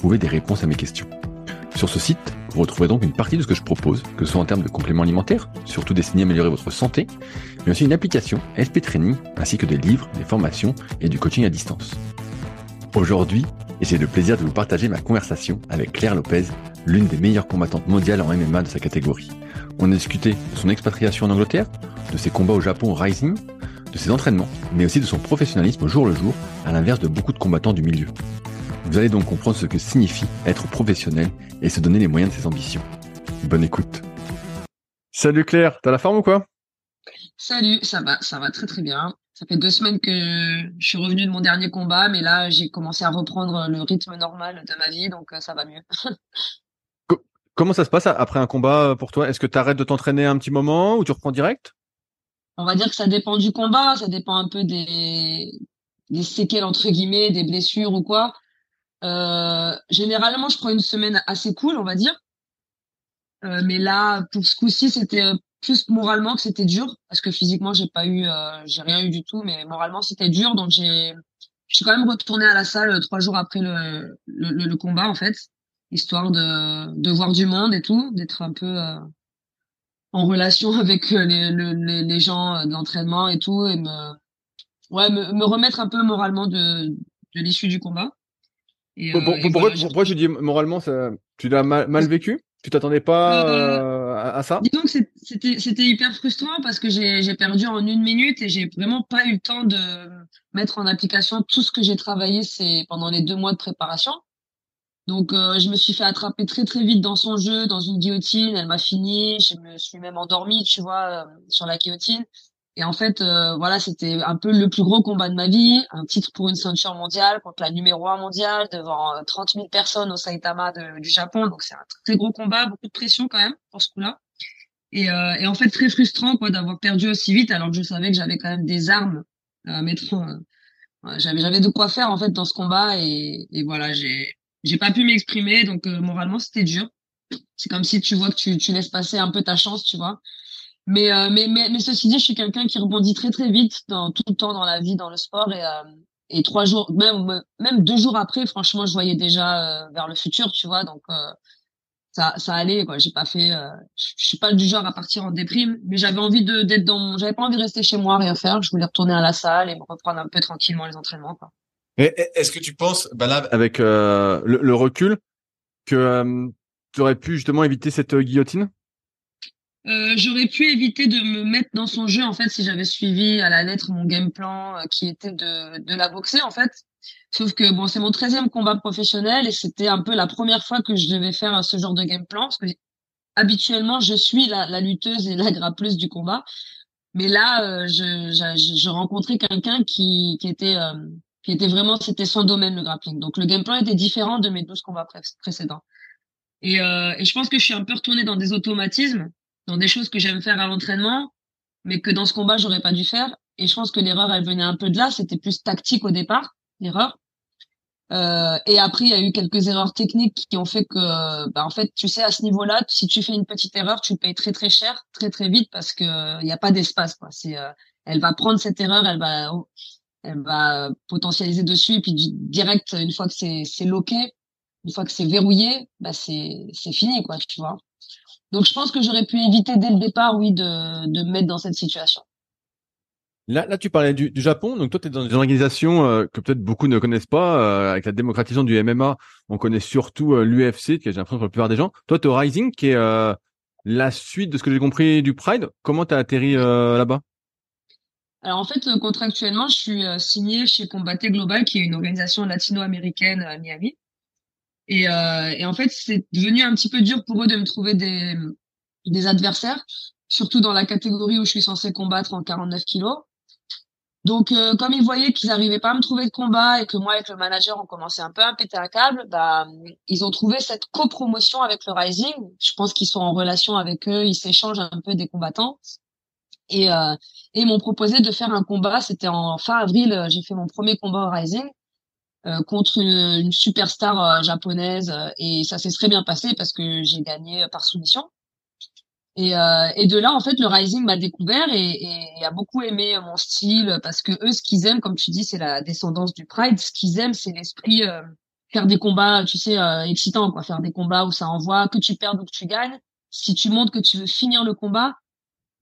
trouver des réponses à mes questions. Sur ce site, vous retrouverez donc une partie de ce que je propose, que ce soit en termes de compléments alimentaires, surtout destinés à améliorer votre santé, mais aussi une application SP Training, ainsi que des livres, des formations et du coaching à distance. Aujourd'hui, j'ai le plaisir de vous partager ma conversation avec Claire Lopez, l'une des meilleures combattantes mondiales en MMA de sa catégorie. On a discuté de son expatriation en Angleterre, de ses combats au Japon au Rising, de ses entraînements, mais aussi de son professionnalisme au jour le jour, à l'inverse de beaucoup de combattants du milieu. Vous allez donc comprendre ce que signifie être professionnel et se donner les moyens de ses ambitions. Bonne écoute. Salut Claire, t'as la forme ou quoi? Salut, ça va, ça va très très bien. Ça fait deux semaines que je suis revenu de mon dernier combat, mais là j'ai commencé à reprendre le rythme normal de ma vie, donc euh, ça va mieux. Comment ça se passe après un combat pour toi? Est-ce que tu arrêtes de t'entraîner un petit moment ou tu reprends direct? On va dire que ça dépend du combat, ça dépend un peu des, des séquelles entre guillemets, des blessures ou quoi. Euh, généralement, je prends une semaine assez cool, on va dire. Euh, mais là, pour ce coup-ci, c'était plus moralement que c'était dur parce que physiquement, j'ai pas eu, euh, j'ai rien eu du tout, mais moralement, c'était dur. Donc j'ai, je suis quand même retourné à la salle trois jours après le, le, le combat en fait, histoire de, de voir du monde et tout, d'être un peu euh, en relation avec les, les, les gens de l'entraînement et tout, et me, ouais, me, me remettre un peu moralement de, de l'issue du combat. Et, euh, pourquoi, pourquoi, je dis moralement, ça, tu l'as mal, mal, vécu? Tu t'attendais pas euh, à, à, ça? Disons que c'était, hyper frustrant parce que j'ai, perdu en une minute et j'ai vraiment pas eu le temps de mettre en application tout ce que j'ai travaillé c'est pendant les deux mois de préparation. Donc euh, je me suis fait attraper très très vite dans son jeu, dans une guillotine. Elle m'a fini. Je me suis même endormie, tu vois, sur la guillotine. Et en fait, euh, voilà, c'était un peu le plus gros combat de ma vie, un titre pour une ceinture mondiale contre la numéro un mondiale devant 30 euh, 000 personnes au Saitama du Japon. Donc c'est un très gros combat, beaucoup de pression quand même pour ce coup-là. Et, euh, et, en fait très frustrant quoi d'avoir perdu aussi vite alors que je savais que j'avais quand même des armes à mettre. Euh, j'avais j'avais de quoi faire en fait dans ce combat et, et voilà j'ai j'ai pas pu m'exprimer donc euh, moralement c'était dur. C'est comme si tu vois que tu, tu laisses passer un peu ta chance, tu vois. Mais, euh, mais, mais, mais, ceci dit, je suis quelqu'un qui rebondit très très vite dans tout le temps dans la vie, dans le sport et euh, et trois jours, même même deux jours après, franchement, je voyais déjà euh, vers le futur, tu vois. Donc euh, ça ça allait quoi. J'ai pas fait, euh, je suis pas du genre à partir en déprime, mais j'avais envie de d'être dans, mon... j'avais pas envie de rester chez moi rien faire. Je voulais retourner à la salle et me reprendre un peu tranquillement les entraînements quoi. Est-ce que tu penses, bah là, avec le, le, recul, que tu aurais pu justement éviter cette guillotine? Euh, j'aurais pu éviter de me mettre dans son jeu en fait si j'avais suivi à la lettre mon game plan euh, qui était de, de la boxer en fait. Sauf que bon, c'est mon 13e combat professionnel et c'était un peu la première fois que je devais faire ce genre de game plan parce que habituellement je suis la, la lutteuse et la grappleuse du combat, mais là euh, je, je, je, rencontrais quelqu'un qui, qui était qui était vraiment c'était son domaine le grappling. Donc le game plan était différent de mes 12 combats précédents. Et, et je pense que je suis un peu retournée dans des automatismes dans des choses que j'aime faire à l'entraînement, mais que dans ce combat, j'aurais pas dû faire. Et je pense que l'erreur, elle venait un peu de là. C'était plus tactique au départ, l'erreur. Euh, et après, il y a eu quelques erreurs techniques qui ont fait que, bah, en fait, tu sais, à ce niveau-là, si tu fais une petite erreur, tu payes très très cher, très très vite, parce que il n'y a pas d'espace. Quoi. C'est, euh, elle va prendre cette erreur, elle va, elle va potentialiser dessus, et puis direct, une fois que c'est c'est loqué, une fois que c'est verrouillé, bah c'est c'est fini, quoi, tu vois. Donc je pense que j'aurais pu éviter dès le départ, oui, de, de me mettre dans cette situation. Là, là, tu parlais du, du Japon. Donc, toi, tu es dans des organisations euh, que peut-être beaucoup ne connaissent pas. Euh, avec la démocratisation du MMA, on connaît surtout euh, l'UFC, qui est, j'ai l'impression, pour la plupart des gens. Toi, tu es au Rising, qui est la suite de ce que j'ai compris du Pride. Comment tu as atterri là-bas? Alors, en fait, contractuellement, je suis signé chez Combaté Global, qui est une organisation latino-américaine à Miami. Et, euh, et en fait, c'est devenu un petit peu dur pour eux de me trouver des, des adversaires, surtout dans la catégorie où je suis censé combattre en 49 kilos. Donc, euh, comme ils voyaient qu'ils n'arrivaient pas à me trouver de combat et que moi, avec le manager, on commençait un peu à péter un câble, bah, ils ont trouvé cette copromotion avec le Rising. Je pense qu'ils sont en relation avec eux, ils s'échangent un peu des combattants. Et, euh, et ils m'ont proposé de faire un combat. C'était en fin avril, euh, j'ai fait mon premier combat au Rising contre une, une superstar euh, japonaise et ça s'est très bien passé parce que j'ai gagné par soumission. Et, euh, et de là, en fait, le Rising m'a découvert et, et, a beaucoup aimé mon style parce que eux, ce qu'ils aiment, comme tu dis, c'est la descendance du Pride. Ce qu'ils aiment, c'est l'esprit euh, faire des combats, tu sais, euh, excitants, quoi. Faire des combats où ça envoie, que tu perds ou que tu gagnes. Si tu montres que tu veux finir le combat,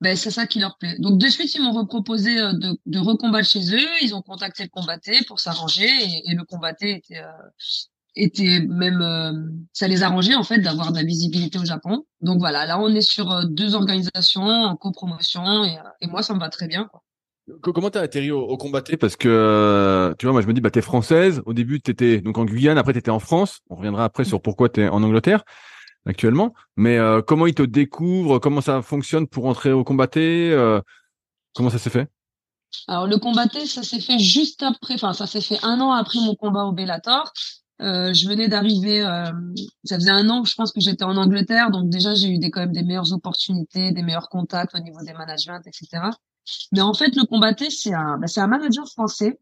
ben c'est ça qui leur plaît. Donc de suite, ils m'ont reproposé euh, de, de recombattre chez eux. Ils ont contacté le combatté pour s'arranger et, le combatté était euh, était même euh, ça les arrangeait en fait d'avoir de la visibilité au Japon. Donc voilà, là on est sur euh, deux organisations en copromotion et, euh, et moi ça me va très bien. Quoi. Comment t'as atterri au, au combatté? Parce que tu vois, moi je me dis bah t'es française. Au début t'étais donc en Guyane, après t'étais en France. On reviendra après sur pourquoi t'es en Angleterre actuellement. Mais euh, comment ils te découvrent Comment ça fonctionne pour entrer au combatté Comment ça s'est fait? Alors le combatté, ça s'est fait juste après. Enfin, ça s'est fait un an après mon combat au Bellator. Euh, je venais d'arriver, euh, ça faisait un an je pense que j'étais en Angleterre, donc déjà j'ai eu des, quand même des meilleures opportunités, des meilleurs contacts au niveau des managements, etc. Mais en fait, le combatté, c'est un, bah, c'est un manager français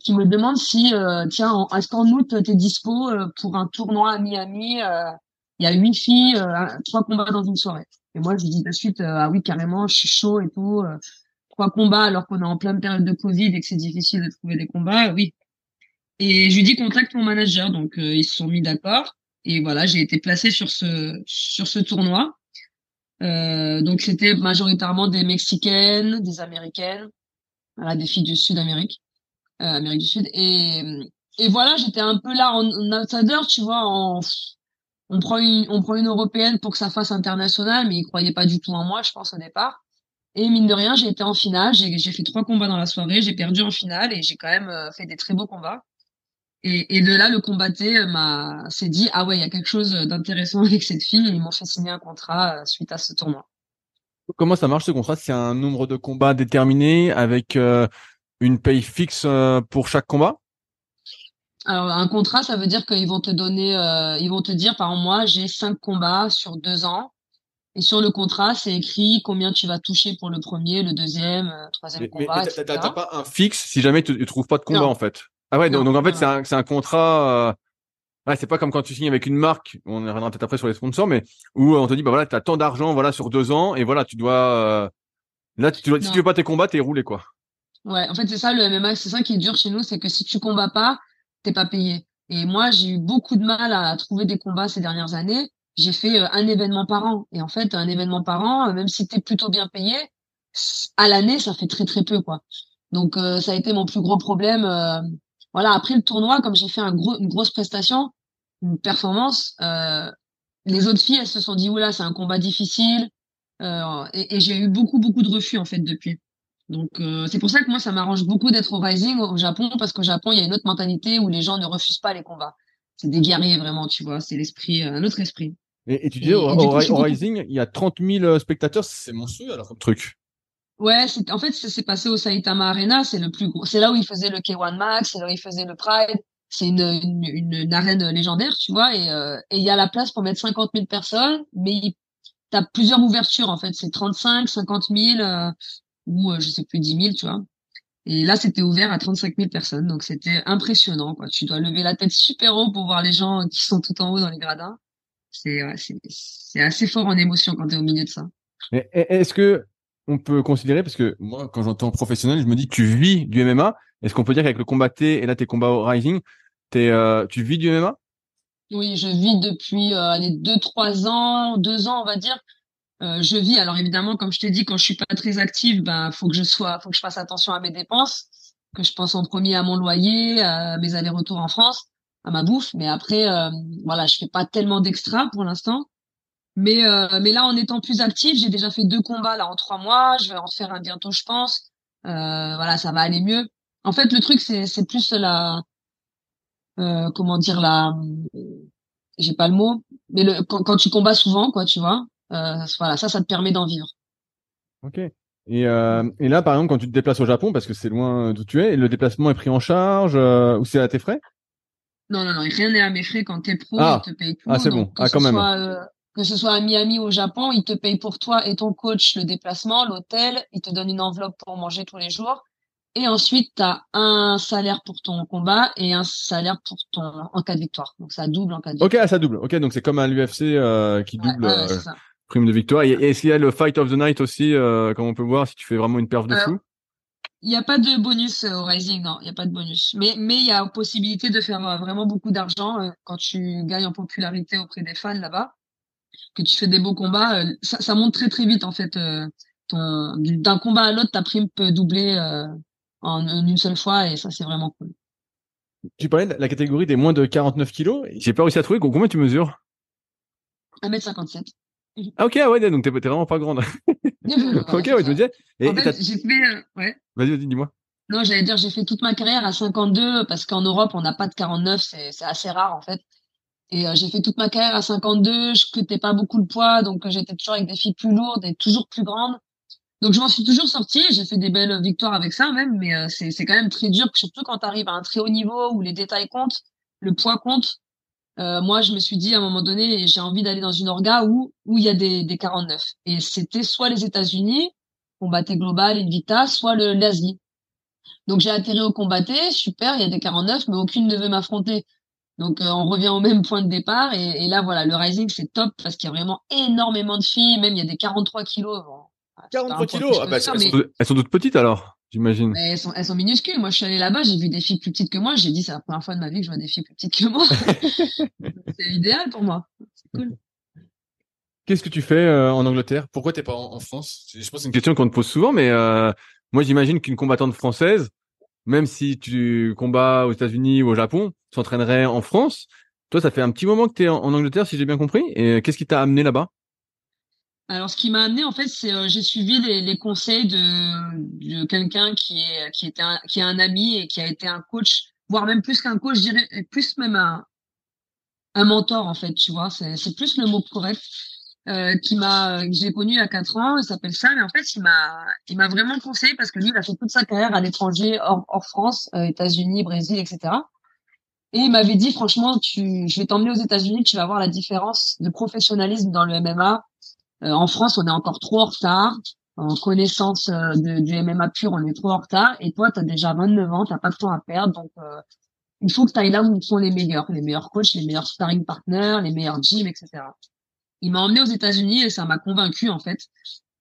qui me demande si, euh, tiens, est-ce qu'en août t'es dispo euh, pour un tournoi à Miami euh, Il y a huit filles, trois combats dans une soirée. Et moi, je dis de suite, ah oui, carrément, je suis chaud et tout. trois combats alors qu'on est en pleine période de Covid et que c'est difficile de trouver des combats. Oui, et je lui dis contacte mon manager, donc euh, ils se sont mis d'accord. Et voilà, j'ai été placée sur ce sur ce tournoi. Euh, donc c'était majoritairement des Mexicaines, des Américaines, voilà, des filles du Sud-Amérique, euh, Amérique du Sud. Et et voilà, j'étais un peu là en, outsider, tu vois. En, on prend une on prend une européenne pour que ça fasse international, mais ils croyaient pas du tout en moi, je pense au départ. Et mine de rien, j'ai été en finale. J'ai fait trois combats dans la soirée. J'ai perdu en finale et j'ai quand même euh, fait des très beaux combats. Et, et de là, le combatté m'a s'est dit ah ouais, il y a quelque chose d'intéressant avec cette fille. Et ils m'ont fait signer un contrat euh, suite à ce tournoi. Comment ça marche ce contrat? C'est un nombre de combats déterminé avec euh, une paye fixe euh, pour chaque combat? Alors un contrat, ça veut dire qu'ils vont te donner, ils vont te dire par mois j'ai cinq combats sur deux ans. Et sur le contrat, c'est écrit combien tu vas toucher pour le premier, le deuxième, troisième combat. Mais t'as pas un fixe si jamais tu, tu trouves pas de combat en fait? Ah ouais, donc, donc en fait, c'est un, c'est un contrat. Euh... Ouais, c'est pas comme quand tu signes avec une marque. On reviendra peut-être après sur les sponsors, mais où on te dit bah voilà, t'as tant d'argent, voilà, sur deux ans, et voilà, tu dois. Euh... Là, tu, si tu veux pas tes combats, t'es roulé quoi. Ouais, en fait, c'est ça le MMA, c'est ça qui est dur chez nous, c'est que si tu combats pas, t'es pas payé. Et moi, j'ai eu beaucoup de mal à trouver des combats ces dernières années. J'ai fait euh, un événement par an. Et en fait, un événement par an, euh, même si t'es plutôt bien payé, à l'année, ça fait très très peu quoi. Donc euh, ça a été mon plus gros problème voilà, après le tournoi, comme j'ai fait une grosse prestation, une performance, euh, les autres filles, elles se sont dit, oula, c'est un combat difficile. Euh, et, et j'ai eu beaucoup, beaucoup de refus, en fait, depuis. Donc, euh, c'est pour ça que moi, ça m'arrange beaucoup d'être au Rising au Japon, parce qu'au Japon, il y a une autre mentalité où les gens ne refusent pas les combats. C'est des guerriers, vraiment, tu vois. C'est l'esprit, euh, un autre esprit. Et, et tu disais, au, au, Rising, il y a 30 000 spectateurs, c'est monstrueux, alors, comme truc. Ouais, en fait c'est passé au Saitama Arena, c'est le plus gros, c'est là où il faisait le K1 Max, c'est là où il faisait le Pride, c'est une, une, une, arène légendaire, tu vois, et euh, et il y a la place pour mettre 50 000 personnes, mais t'as plusieurs ouvertures en fait, c'est 35, 50 000 euh, ou euh, je sais plus 10 000, tu vois. Et là c'était ouvert à 35 000 personnes, donc c'était impressionnant quoi. Tu dois lever la tête super haut pour voir les gens qui sont tout en haut dans les gradins. C'est ouais, c'est assez fort en émotion quand t'es au milieu de ça. Est-ce que on peut considérer, parce que moi, quand j'entends professionnel, je me dis que tu vis du MMA. Est-ce qu'on peut dire qu'avec le combatté et là tes combats au Rising, es, euh, tu vis du MMA Oui, je vis depuis euh, les deux, trois ans, deux ans, on va dire. Euh, je vis. Alors évidemment, comme je t'ai dit, quand je suis pas très active, ben faut que je sois, faut que je fasse attention à mes dépenses, que je pense en premier à mon loyer, à mes allers-retours en France, à ma bouffe. Mais après, euh, voilà, je fais pas tellement d'extra pour l'instant. Mais, euh, mais là, en étant plus actif, j'ai déjà fait deux combats là en trois mois. Je vais en faire un bientôt, je pense. Euh, voilà, ça va aller mieux. En fait, le truc, c'est, c'est plus la, euh, comment dire la, j'ai pas le mot, mais le, quand, quand tu combats souvent, quoi, tu vois. Euh, voilà, ça, ça te permet d'en vivre. Ok. Et, euh, et là, par exemple, quand tu te déplaces au Japon, parce que c'est loin d'où tu es, le déplacement est pris en charge euh, ou c'est à tes frais? Non, non, non, rien n'est à mes frais quand t'es pro, Ah. ils te payent tout. Ah, c'est bon. Donc, que Ah, ce quand même. soit, euh, que ce soit à Miami ou au Japon, ils te payent pour toi et ton coach le déplacement, l'hôtel, ils te donnent une enveloppe pour manger tous les jours. Et ensuite, tu as un salaire pour ton combat et un salaire pour ton en cas de victoire. Donc ça double en cas de victoire. Ok, ah, ça double. Ok, donc c'est comme à l'UFC euh, qui double ouais. Prime de victoire. Et, et est-ce qu'il y a le Fight of the Night aussi, euh, comme on peut voir, si tu fais vraiment une perf de Euh, fou? Il n'y a pas de bonus euh, au Rising, non, il n'y a pas de bonus. Mais mais il y a possibilité de faire euh, vraiment beaucoup d'argent euh, quand tu gagnes en popularité auprès des fans là-bas, que tu fais des beaux combats. euh, ça, ça monte très très vite en fait. euh, ton- D'un combat à l'autre, ta prime peut doubler euh, en, en une seule fois et ça c'est vraiment cool. Tu parlais de la catégorie des moins de 49 kilos. J'ai pas réussi à trouver. Combien tu mesures? 1m57. Ah ok, ouais, donc t'es vraiment pas grande. ok, ouais, je me disais. Et, En fait, j'ai fait, euh, ouais. Vas-y, vas-y, dis-moi. Non, j'allais dire, j'ai fait toute ma carrière à 52 parce qu'en Europe, on n'a pas de 49, c'est, assez rare en fait. Et euh, j'ai fait toute ma carrière à 52, je cutais pas beaucoup le poids, donc euh, j'étais toujours avec des filles plus lourdes et toujours plus grandes. Donc je m'en suis toujours sortie, j'ai fait des belles victoires avec ça même, mais euh, c'est, c'est quand même très dur, surtout quand tu arrives à un très haut niveau où les détails comptent, le poids compte. Euh, moi, je me suis dit à un moment donné, j'ai envie d'aller dans une orga où où il y a des, des 49. Et c'était soit les États-Unis, combatté global, Invicta, soit l'Asie. Donc j'ai atterri au combatté, super, il y a des 49, mais aucune ne veut m'affronter. Donc euh, on revient au même point de départ et, et là voilà, le Rising c'est top parce qu'il y a vraiment énormément de filles, même il y a des 43 kilos. Bon, c'est pas un poids que je peux Ah bah, sont, elles sont toutes petites alors, j'imagine. elles sont, elles sont minuscules. Moi, je suis allée là-bas, j'ai vu des filles plus petites que moi. J'ai dit, c'est la première fois de ma vie que je vois des filles plus petites que moi. c'est idéal pour moi. Qu'est-ce que tu fais euh, en Angleterre? Pourquoi t'es pas en, en France? Je pense que c'est une question qu'on te pose souvent, mais euh, moi j'imagine qu'une combattante française, même si tu combats aux États-Unis ou au Japon, s'entraînerait en France. Toi, ça fait un petit moment que tu es en, en Angleterre, si j'ai bien compris. Et qu'est-ce qui t'a amené là-bas? Alors, ce qui m'a amené, en fait, c'est euh, j'ai suivi les, conseils de, quelqu'un qui est qui était un, qui est un ami et qui a été un coach, voire même plus qu'un coach, je dirais plus même un un mentor en fait, tu vois. C'est c'est plus le mot correct. Euh, qui m'a que j'ai connu a quatre ans, il s'appelle Sam et en fait il m'a il m'a vraiment conseillé parce que lui il a fait toute sa carrière à l'étranger hors, hors France, euh, États-Unis, Brésil, etc. Et il m'avait dit franchement tu je vais t'emmener aux États-Unis, tu vas voir la différence de professionnalisme dans le MMA. Euh, en France on est encore trop en retard en connaissance euh, de, du MMA pur on est trop en retard et toi tu as déjà 29 ans, t'as pas de temps à perdre donc euh, il faut que tu ailles là où sont les meilleurs, les meilleurs coachs, les meilleurs sparring partners, les meilleurs gyms, etc il m'a emmené aux États-Unis et ça m'a convaincu en fait.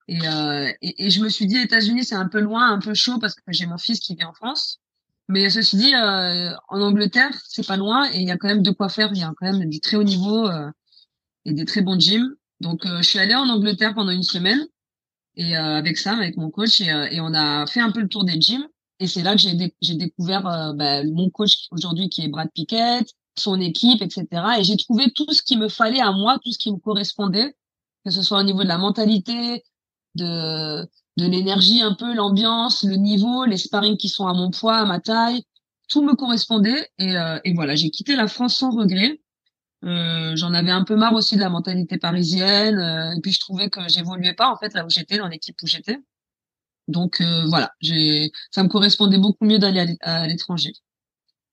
Et, euh, et, je me suis dit, États-Unis, c'est un peu loin, un peu chaud parce que j'ai mon fils qui vit en France. Mais ceci dit, euh, en Angleterre, c'est pas loin et il y a quand même de quoi faire. Il y a quand même du très haut niveau euh, et des très bons gyms. Donc, euh, je suis allée en Angleterre pendant une semaine et euh, avec Sam, avec mon coach, et, euh, et on a fait un peu le tour des gyms. Et c'est là que j'ai dé- j'ai découvert bah, mon coach aujourd'hui qui est Brad Pickett, son équipe, etc. Et j'ai trouvé tout ce qu'il me fallait à moi, tout ce qui me correspondait, que ce soit au niveau de la mentalité, de de l'énergie un peu, l'ambiance, le niveau, les sparring qui sont à mon poids, à ma taille, tout me correspondait. Et, euh, et voilà, j'ai quitté la France sans regret. Euh, J'en avais un peu marre aussi de la mentalité parisienne. euh, et puis je trouvais que j'évoluais pas en fait là où j'étais, dans l'équipe où j'étais. Donc euh, voilà, j'ai, ça me correspondait beaucoup mieux d'aller à l'é- à l'étranger.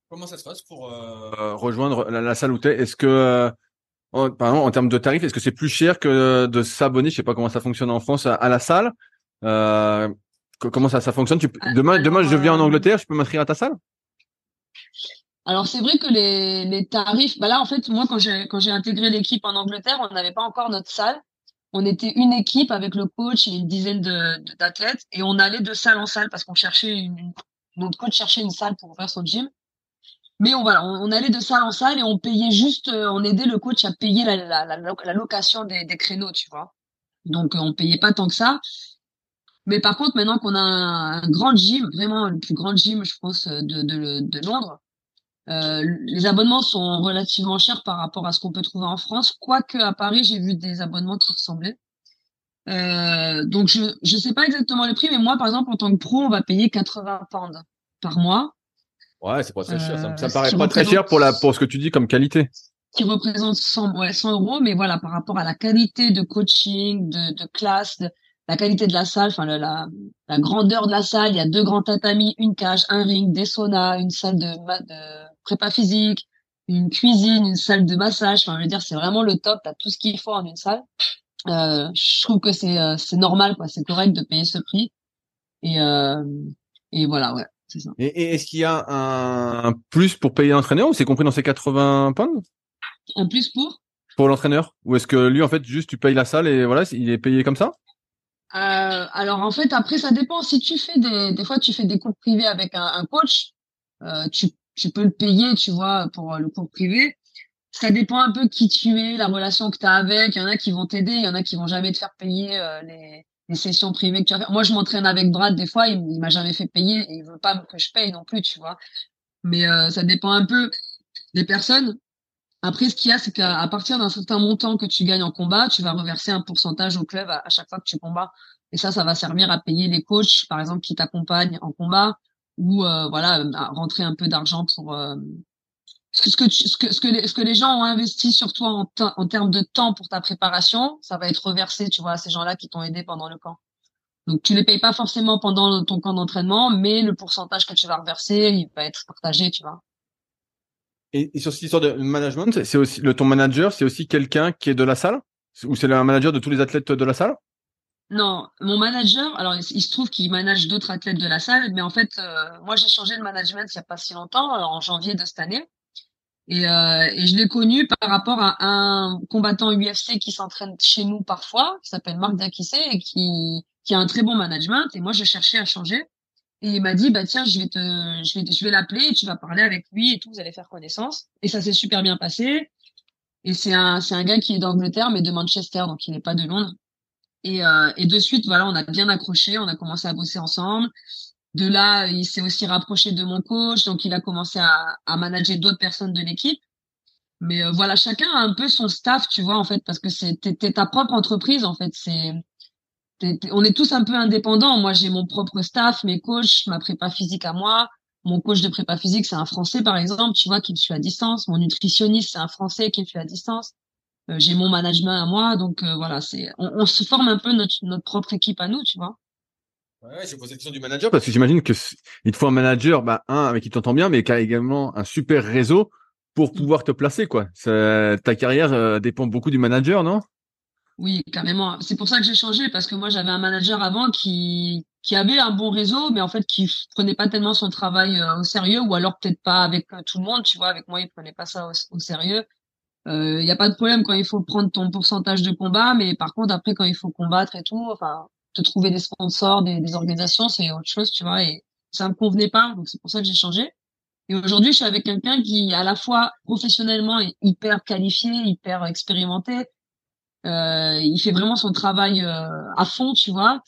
Comment ça se passe pour rejoindre la, la salle où t'es? Est-ce que, en, par exemple, en termes de tarifs, est-ce que c'est plus cher que de s'abonner Je sais pas comment ça fonctionne en France à, à la salle? Co- comment ça, ça fonctionne? Tu, Ah, Demain, je viens en Angleterre, je peux m'inscrire à ta salle? Alors c'est vrai que les, les tarifs, bah là en fait moi quand j'ai quand j'ai intégré l'équipe en Angleterre, on n'avait pas encore notre salle. On était une équipe avec le coach et une dizaine d'athlètes et on allait de salle en salle parce qu'on cherchait une notre coach cherchait une salle pour faire son gym. Mais on voilà, on, allait de salle en salle et on payait juste, euh, on aidait le coach à payer la la, la, la location des, des créneaux, tu vois. Donc euh, on payait pas tant que ça. Mais par contre maintenant qu'on a un, un grand gym, vraiment le plus grand gym, je pense euh, de de, de Londres. Euh, les abonnements sont relativement chers par rapport à ce qu'on peut trouver en France, quoique à Paris j'ai vu des abonnements qui ressemblaient. Euh, donc je je sais pas exactement le prix, mais moi par exemple en tant que pro on va payer 80 pounds par mois, Ouais, c'est pas très cher. Ça, me- Euh, ça ce paraît pas très cher pour la pour ce que tu dis comme qualité. qui représente 100 ouais 100 euros, mais voilà par rapport à la qualité de coaching, de de classe, de, la qualité de la salle, enfin la, la grandeur de la salle. Il y a deux grands tatamis, une cage, un ring, des saunas, une salle de, de prépa physique, une cuisine, une salle de massage. Enfin, je veux dire, c'est vraiment le top. T'as tout ce qu'il faut en une salle. Euh, je trouve que c'est euh, c'est normal, quoi. C'est correct de payer ce prix. Et euh, et voilà, ouais, c'est ça. Et, est-ce qu'il y a un, plus pour payer l'entraîneur ou c'est compris dans ces 80 pounds? Un plus pour? Pour l'entraîneur? Ou est-ce que lui, en fait, juste tu payes la salle et voilà, il est payé comme ça? Euh, alors en fait après ça dépend si tu fais des des fois tu fais des cours privés avec un, un coach euh, tu tu peux le payer tu vois pour le cours privé. Ça dépend un peu qui tu es la relation que tu as avec. Il y en a qui vont t'aider il y en a qui vont jamais te faire payer euh, les les sessions privées que tu as fait. moi je m'entraîne avec Brad des fois il, il m'a jamais fait payer et il veut pas que je paye non plus tu vois. Mais euh, ça dépend un peu des personnes. Après, ce qu'il y a, c'est qu'à partir d'un certain montant que tu gagnes en combat, tu vas reverser un pourcentage au club à, chaque fois que tu combats. Et ça, ça va servir à payer les coachs, par exemple, qui t'accompagnent en combat, ou euh, voilà, rentrer un peu d'argent pour euh, ce que, ce que ce que les, ce que les gens ont investi sur toi en, en termes de temps pour ta préparation, ça va être reversé, tu vois, à ces gens-là qui t'ont aidé pendant le camp. Donc tu les payes pas forcément pendant ton camp d'entraînement, mais le pourcentage que tu vas reverser, il va être partagé, tu vois. Et, sur cette histoire de management, c'est aussi le ton manager, c'est aussi quelqu'un qui est de la salle? Ou c'est le manager de tous les athlètes de la salle? Non, mon manager, alors il, se trouve qu'il manage d'autres athlètes de la salle, mais en fait, euh, moi j'ai changé de management il y a pas si longtemps, en janvier de cette année, et, euh, et je l'ai connu par rapport à un combattant UFC qui s'entraîne chez nous parfois, qui s'appelle Marc Dakissé et qui qui a un très bon management. Et moi, je cherchais à changer. Et il m'a dit, bah tiens, je vais te, je vais, je vais l'appeler tu vas parler avec lui et tout, vous allez faire connaissance. Et ça s'est super bien passé. Et c'est un, c'est un gars qui est d'Angleterre mais de Manchester, donc il n'est pas de Londres. Et, euh, et de suite, voilà, on a bien accroché, on a commencé à bosser ensemble. De là, il s'est aussi rapproché de mon coach, donc il a commencé à, à manager d'autres personnes de l'équipe. Mais euh, voilà, chacun a un peu son staff, tu vois, en fait, parce que c'est ta propre entreprise, en fait. C'est on est tous un peu indépendants. Moi, j'ai mon propre staff, mes coachs, ma prépa physique à moi. Mon coach de prépa physique, c'est un Français, par exemple, tu vois, qui me suit à distance. Mon nutritionniste, c'est un Français qui me suit à distance. Euh, j'ai mon management à moi, donc euh, voilà, c'est on, se forme un peu notre, notre propre équipe à nous, tu vois. Ouais, j'ai posé la question du manager parce que j'imagine que il te faut un manager, bah un avec qui t'entends bien, mais qui a également un super réseau pour mm. pouvoir te placer, quoi. ta carrière euh, dépend beaucoup du manager, non? Oui, carrément. C'est pour ça que j'ai changé parce que moi j'avais un manager avant qui qui avait un bon réseau, mais en fait qui prenait pas tellement son travail euh, au sérieux, ou alors peut-être pas avec euh, tout le monde, tu vois. Avec moi, il prenait pas ça au, sérieux. Il euh, y a pas de problème quand il faut prendre ton pourcentage de combat, mais par contre après quand il faut combattre et tout, enfin te trouver des sponsors, des, des organisations, c'est autre chose, tu vois. Et ça me convenait pas, donc c'est pour ça que j'ai changé. Et aujourd'hui, je suis avec quelqu'un qui, à la fois professionnellement, est hyper qualifié, hyper expérimenté, euh, il fait vraiment son travail euh, à fond, tu vois.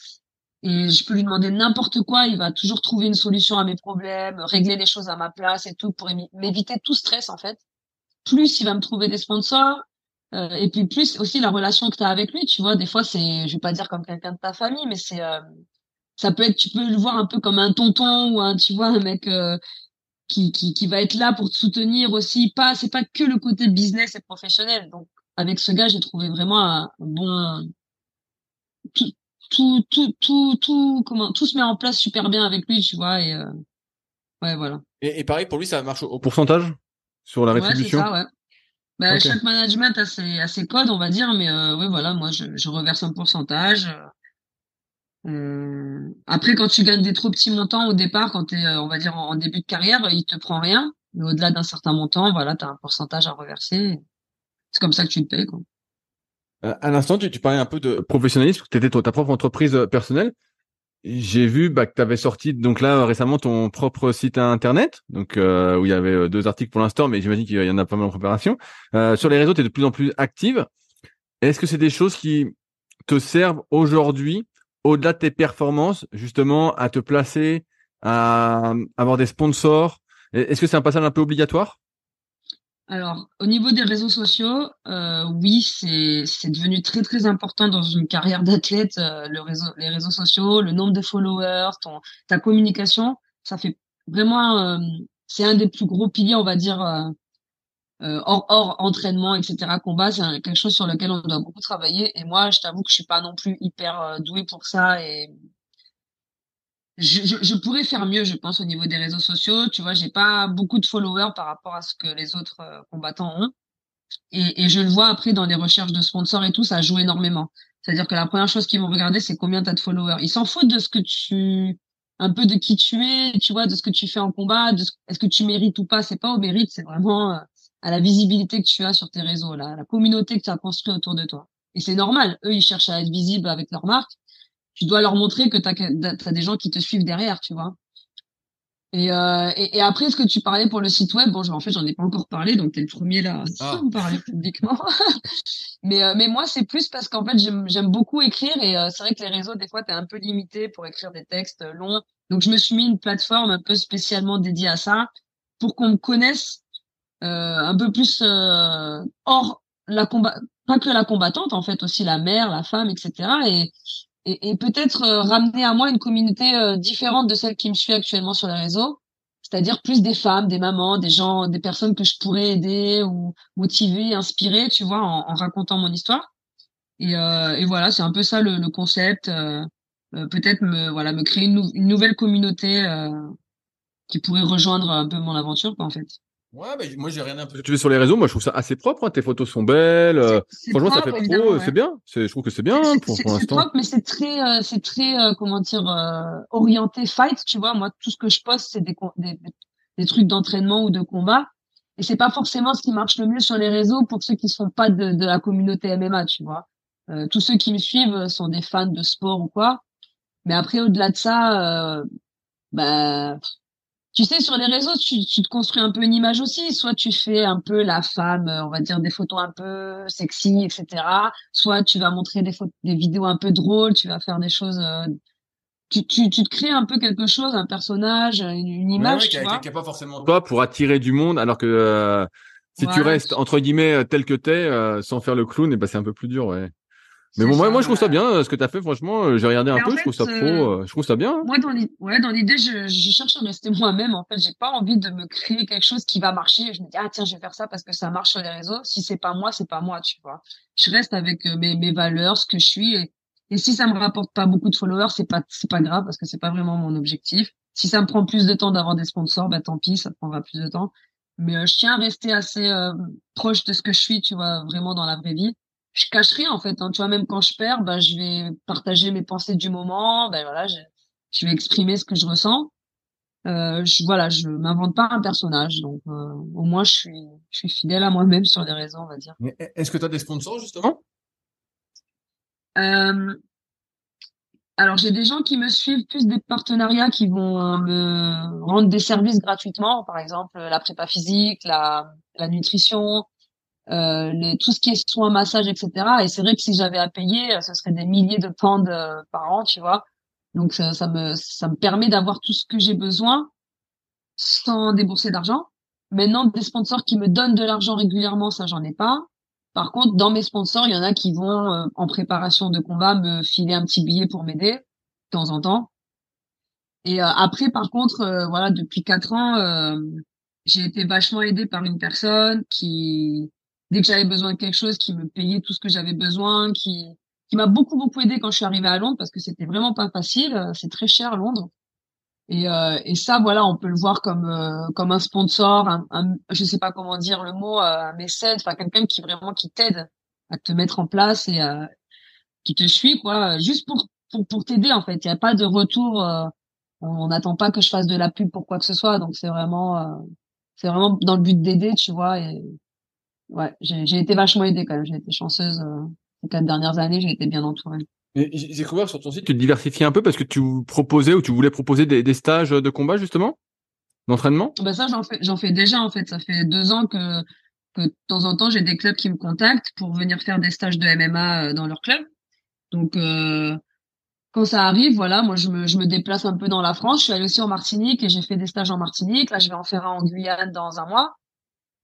Et je peux lui demander n'importe quoi, il va toujours trouver une solution à mes problèmes, régler les choses à ma place et tout pour m'éviter tout stress en fait. Plus il va me trouver des sponsors, euh, et puis plus aussi la relation que tu as avec lui, tu vois, des fois c'est, je vais pas dire comme quelqu'un de ta famille, mais c'est, euh, ça peut être, tu peux le voir un peu comme un tonton ou un, tu vois, un mec euh, qui, qui, qui va être là pour te soutenir aussi. Pas, c'est pas que le côté business et professionnel. Donc avec ce gars, j'ai trouvé vraiment un bon tout, tout, tout, tout, tout, comment, tout se met en place super bien avec lui, tu vois, et euh, ouais, voilà. Et, et, pareil pour lui, ça marche au pourcentage? Sur la rétribution. Ouais, c'est ça, ouais. Bah, Chaque management a ses, a ses codes, on va dire, mais euh, ouais, voilà, moi, je, je reverse un pourcentage. Euh, après, quand tu gagnes des trop petits montants au départ, quand tu es, euh, on va dire, en, en, début de carrière, il te prend rien. Mais au-delà d'un certain montant, voilà, tu as un pourcentage à reverser c'est comme ça que tu le payes. Quoi. Euh, à l'instant, tu, tu, parlais un peu de professionnalisme, tu étais ta propre entreprise euh, personnelle. J'ai vu bah, que tu avais sorti donc là récemment ton propre site internet, donc euh, où il y avait deux articles pour l'instant, mais j'imagine qu'il y en a pas mal en préparation. sur les réseaux, tu es de plus en plus active. Est-ce que c'est des choses qui te servent aujourd'hui, au-delà de tes performances, justement, à te placer, à avoir des sponsors? Est-ce que c'est un passage un peu obligatoire? Alors, au niveau des réseaux sociaux, euh, oui, c'est devenu très très important dans une carrière d'athlète. Euh, le réseau, les réseaux sociaux, le nombre de followers, ton ta communication, ça fait vraiment, euh, c'est un des plus gros piliers, on va dire, hors, hors entraînement, etc. Combat, c'est quelque chose sur lequel on doit beaucoup travailler. Et moi, je t'avoue que je suis pas non plus hyper douée pour ça et je, je, pourrais faire mieux, je pense, au niveau des réseaux sociaux. Tu vois, j'ai pas beaucoup de followers par rapport à ce que les autres combattants ont. Et, et, je le vois après dans les recherches de sponsors et tout, ça joue énormément. C'est-à-dire que la première chose qu'ils vont regarder, c'est combien tu as de followers. Ils s'en foutent de ce que tu, un peu de qui tu es, tu vois, de ce que tu fais en combat, de est-ce que tu mérites ou pas. C'est pas au mérite, c'est vraiment euh, à la visibilité que tu as sur tes réseaux, là, la communauté que tu as construit autour de toi. Et c'est normal. Eux, ils cherchent à être visibles avec leur marque. Tu dois leur montrer que tu as, as des gens qui te suivent derrière, tu vois. Et, euh, et, et, après, ce que tu parlais pour le site web, bon, en fait, j'en ai pas encore parlé, donc t'es le premier là à en parler publiquement. mais, euh, mais moi, c'est plus parce qu'en fait, j'aime beaucoup écrire et euh, c'est vrai que les réseaux, des fois, t'es un peu limité pour écrire des textes longs. Donc, je me suis mis une plateforme un peu spécialement dédiée à ça pour qu'on me connaisse euh, un peu plus hors la combat, pas que la combattante, en fait, aussi la mère, la femme, etc. Et, et, et peut-être euh, ramener à moi une communauté euh, différente de celle qui me suit actuellement sur les réseaux, c'est-à-dire plus des femmes, des mamans, des gens, des personnes que je pourrais aider ou motiver, inspirer, tu vois, en, en racontant mon histoire. Et, euh, et voilà, c'est un peu ça le, le concept. Euh, peut-être me voilà me créer une, une nouvelle communauté qui pourrait rejoindre un peu mon aventure, quoi, en fait. Ouais, bah, moi j'ai rien un peu. Tu es sur les réseaux, moi je trouve ça assez propre. Hein. Tes photos sont belles. Euh, franchement, ça fait pro. C'est bien. C'est, je trouve que c'est bien pour, pour l'instant. C'est propre, mais c'est très, euh, c'est très, euh, comment dire, orienté fight. Tu vois, moi tout ce que je poste, c'est des, des, des trucs d'entraînement ou de combat. Et c'est pas forcément ce qui marche le mieux sur les réseaux pour ceux qui sont pas de, de la communauté MMA, tu vois. tous ceux qui me suivent sont des fans de sport ou quoi. Mais après, au-delà de ça, bah tu sais, sur les réseaux, tu, tu, te construis un peu une image aussi. Soit tu fais un peu la femme, on va dire des photos un peu sexy, etc. Soit tu vas montrer des, photos, des vidéos un peu drôles, tu vas faire des choses. Euh, tu, tu, tu, te crées un peu quelque chose, un personnage, une, image. Ouais, tu vois. pas forcément toi pour attirer du monde, alors que euh, si tu restes entre guillemets tel que t'es, euh, sans faire le clown, et eh ben c'est un peu plus dur, ouais. Mais bon, moi, moi, je trouve ça bien euh, ce que tu as fait. Franchement, euh, j'ai regardé un peu, je trouve ça pro, euh, je trouve ça bien. Hein. Moi, dans l'idée, ouais, dans l'idée, je, je cherche à rester moi-même. En fait, j'ai pas envie de me créer quelque chose qui va marcher. Je me dis ah tiens, je vais faire ça parce que ça marche sur les réseaux. Si c'est pas moi, c'est pas moi, tu vois. Je reste avec mes, mes valeurs, ce que je suis. Et, et si ça me rapporte pas beaucoup de followers, c'est pas c'est pas grave parce que c'est pas vraiment mon objectif. Si ça me prend plus de temps d'avoir des sponsors, bah tant pis, ça prendra plus de temps. Mais je tiens à rester assez proche de ce que je suis, tu vois, vraiment dans la vraie vie je cache rien en fait. Hein. Tu vois, même quand je perds, bah, je vais partager mes pensées du moment. Ben voilà, je, je vais exprimer ce que je ressens. Euh, je, voilà, je m'invente pas un personnage, donc euh, au moins je suis, je suis fidèle à moi-même sur les réseaux, on va dire. Est-ce que tu as des sponsors justement? Euh, Alors j'ai des gens qui me suivent, plus des partenariats qui vont euh, me rendre des services gratuitement, par exemple la prépa physique, la, la nutrition, euh, les, tout ce qui est soins, massage, etc. Et c'est vrai que si j'avais à payer, euh, ce serait des milliers de pounds euh, par an, tu vois. Donc ça, ça, me ça me permet d'avoir tout ce que j'ai besoin sans débourser d'argent. Maintenant, des sponsors qui me donnent de l'argent régulièrement, ça j'en ai pas. Par contre, dans mes sponsors, il y en a qui vont en préparation de combat me filer un petit billet pour m'aider de temps en temps. Et après, par contre, voilà, depuis quatre ans, j'ai été vachement aidée par une personne qui dès que j'avais besoin de quelque chose, qui me payait tout ce que j'avais besoin, qui qui m'a beaucoup beaucoup aidé quand je suis arrivée à Londres parce que c'était vraiment pas facile, c'est très cher Londres. Et, euh, et ça, voilà, on peut le voir comme euh, comme un sponsor, un, un, je sais pas comment dire le mot, euh, un mécène, enfin quelqu'un qui vraiment qui t'aide à te mettre en place et euh, qui te suit quoi, juste pour pour, pour t'aider en fait. Il y a pas de retour, euh, on n'attend pas que je fasse de la pub pour quoi que ce soit, donc c'est vraiment c'est vraiment dans le but d'aider, tu vois. Et ouais, j'ai été vachement aidée quand même. J'ai été chanceuse. Euh, les quatre dernières années, j'ai été bien entourée. J'ai cru sur ton site, tu te diversifies un peu parce que tu proposais ou tu voulais proposer des, des stages de combat justement, d'entraînement? Bah ça, j'en fais, j'en fais déjà en fait. Ça fait deux ans que, que de temps en temps, j'ai des clubs qui me contactent pour venir faire des stages de MMA euh, dans leur club. Donc euh, quand ça arrive, voilà, moi je me, je me déplace un peu dans la France. Je suis allée aussi en Martinique et j'ai fait des stages en Martinique. Là, je vais en faire un en Guyane dans un mois.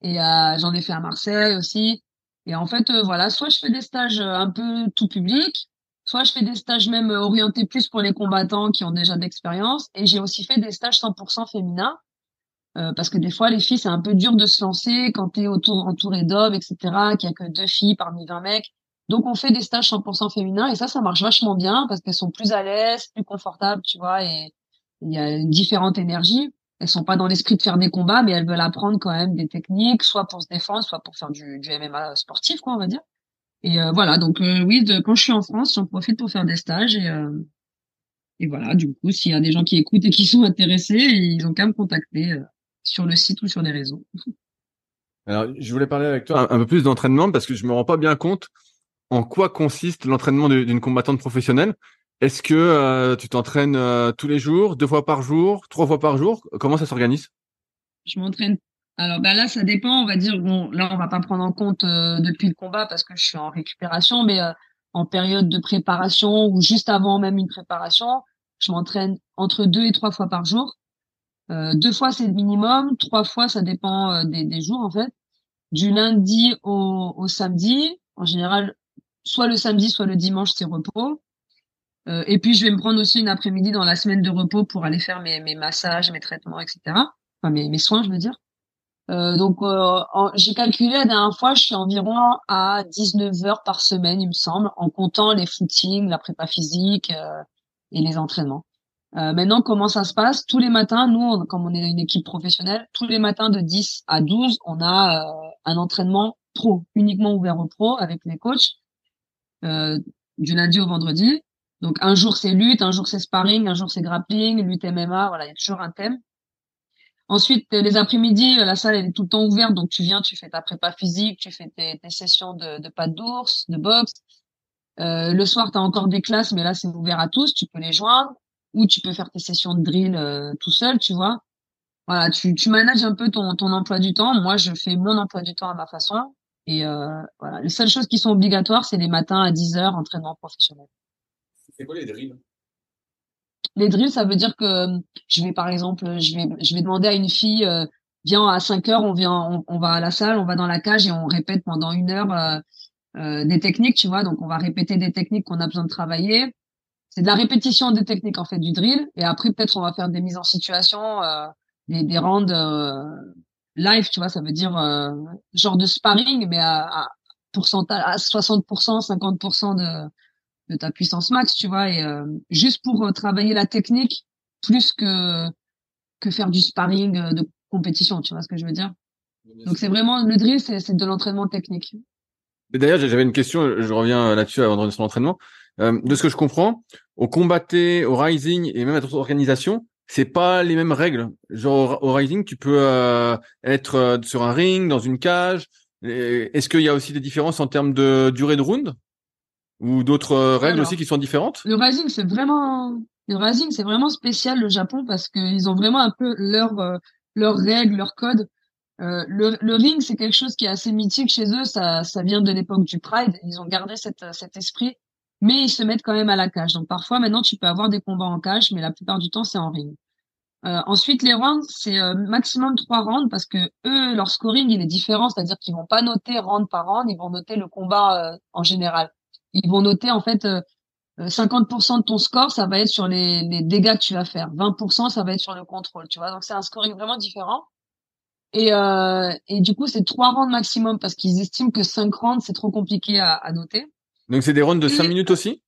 Et euh, j'en ai fait à Marseille aussi. Et en fait, euh, voilà, soit je fais des stages euh, un peu tout public, soit je fais des stages même orientés plus pour les combattants qui ont déjà d'expérience. Et j'ai aussi fait des stages 100% féminins. parce que des fois, les filles, c'est un peu dur de se lancer quand tu es autour, entouré d'hommes, etc., qu'il y a que deux filles parmi 20 mecs. Donc, on fait des stages 100% féminins et ça, ça marche vachement bien parce qu'elles sont plus à l'aise, plus confortables, tu vois, et il y a une différente énergie. Elles sont pas dans l'esprit de faire des combats, mais elles veulent apprendre quand même des techniques, soit pour se défendre, soit pour faire du, du MMA sportif, quoi, on va dire. Et euh, voilà, donc euh, oui, de, quand je suis en France, j'en profite pour faire des stages et euh, et voilà, du coup, s'il y a des gens qui écoutent et qui sont intéressés, ils ont qu'à me contacter sur le site ou sur les réseaux. Alors, je voulais parler avec toi un, peu plus d'entraînement parce que je me rends pas bien compte en quoi consiste l'entraînement d'une combattante professionnelle. Est-ce que tu t'entraînes tous les jours, deux fois par jour, trois fois par jour? Comment ça s'organise? Je m'entraîne alors bah là, ça dépend. On va dire bon, là, on va pas prendre en compte euh, depuis le combat parce que je suis en récupération, mais euh, en période de préparation ou juste avant même une préparation, je m'entraîne entre deux et trois fois par jour. Euh, deux fois c'est le minimum, trois fois ça dépend des, des, jours en fait. Du lundi au, au, samedi, en général, soit le samedi, soit le dimanche c'est repos. Et puis je vais me prendre aussi une après-midi dans la semaine de repos pour aller faire mes, mes massages, mes traitements, etc. Enfin mes, mes soins, je veux dire. Euh, donc, euh, j'ai calculé la dernière fois, je suis environ à 19 heures par semaine, il me semble, en comptant les footings, la prépa physique euh, et les entraînements. maintenant, comment ça se passe? Tous les matins, nous, comme on est une équipe professionnelle, tous les matins de 10 à 12, on a un entraînement pro, uniquement ouvert aux pros avec les coachs, du lundi au vendredi. Donc, un jour c'est lutte, un jour c'est sparring, un jour c'est grappling, lutte MMA, voilà, il y a toujours un thème. Ensuite, les après-midi, la salle est tout le temps ouverte, donc tu viens, tu fais ta prépa physique, tu fais tes, sessions de, de pas d'ours, de boxe. Euh, le soir, tu as encore des classes, mais là, c'est ouvert à tous, tu peux les joindre, ou tu peux faire tes sessions de drill euh, tout seul, tu vois. Voilà, tu, tu manages un peu ton, ton emploi du temps. Moi, je fais mon emploi du temps à ma façon. Et euh, voilà, les seules choses qui sont obligatoires, c'est les matins à 10 heures, entraînement professionnel. C'est quoi les drills? Les drills, ça veut dire que je vais par exemple, je vais je vais demander à une fille, euh, viens à 5 heures, on vient, on, va à la salle, on va dans la cage et on répète pendant une heure euh, euh, des techniques, tu vois. Donc on va répéter des techniques qu'on a besoin de travailler. C'est de la répétition des techniques en fait du drill. Et après peut-être on va faire des mises en situation, euh, des, des rounds live, tu vois. Ça veut dire genre de sparring, mais à, à à 60%, 50% de de ta puissance max, tu vois, et euh, juste pour euh, travailler la technique plus que que faire du sparring euh, de compétition, tu vois ce que je veux dire? Donc c'est vraiment le drill, c'est de l'entraînement technique. D'ailleurs, j'avais une question, je reviens là-dessus avant de sur l'entraînement. de ce que je comprends, au combatté, au rising et même à toute organisation, c'est pas les mêmes règles. Genre au rising, tu peux être sur un ring, dans une cage. Est-ce qu'il y a aussi des différences en termes de durée de round? Ou d'autres euh, règles aussi qui sont différentes? Le Rising, c'est vraiment le Rising, c'est vraiment spécial le Japon parce qu'ils ont vraiment un peu leurs euh, leurs règles, leurs codes. Euh, le, le, ring, c'est quelque chose qui est assez mythique chez eux. Ça, ça vient de l'époque du Pride. Ils ont gardé cette, cet esprit, mais ils se mettent quand même à la cage. Donc parfois, maintenant, tu peux avoir des combats en cage, mais la plupart du temps, c'est en ring. Euh, ensuite, les rounds, c'est euh, maximum trois rounds parce que eux, leur scoring, il est différent. C'est-à-dire qu'ils vont pas noter round par round, ils vont noter le combat en général ils vont noter en fait 50% euh, de ton score, ça va être sur les, les, dégâts que tu vas faire. 20%, ça va être sur le contrôle, tu vois. Donc c'est un scoring vraiment différent. Et, euh, et du coup, c'est trois rounds maximum parce qu'ils estiment que cinq rounds, c'est trop compliqué à, à noter. Donc c'est des rounds de cinq minutes aussi?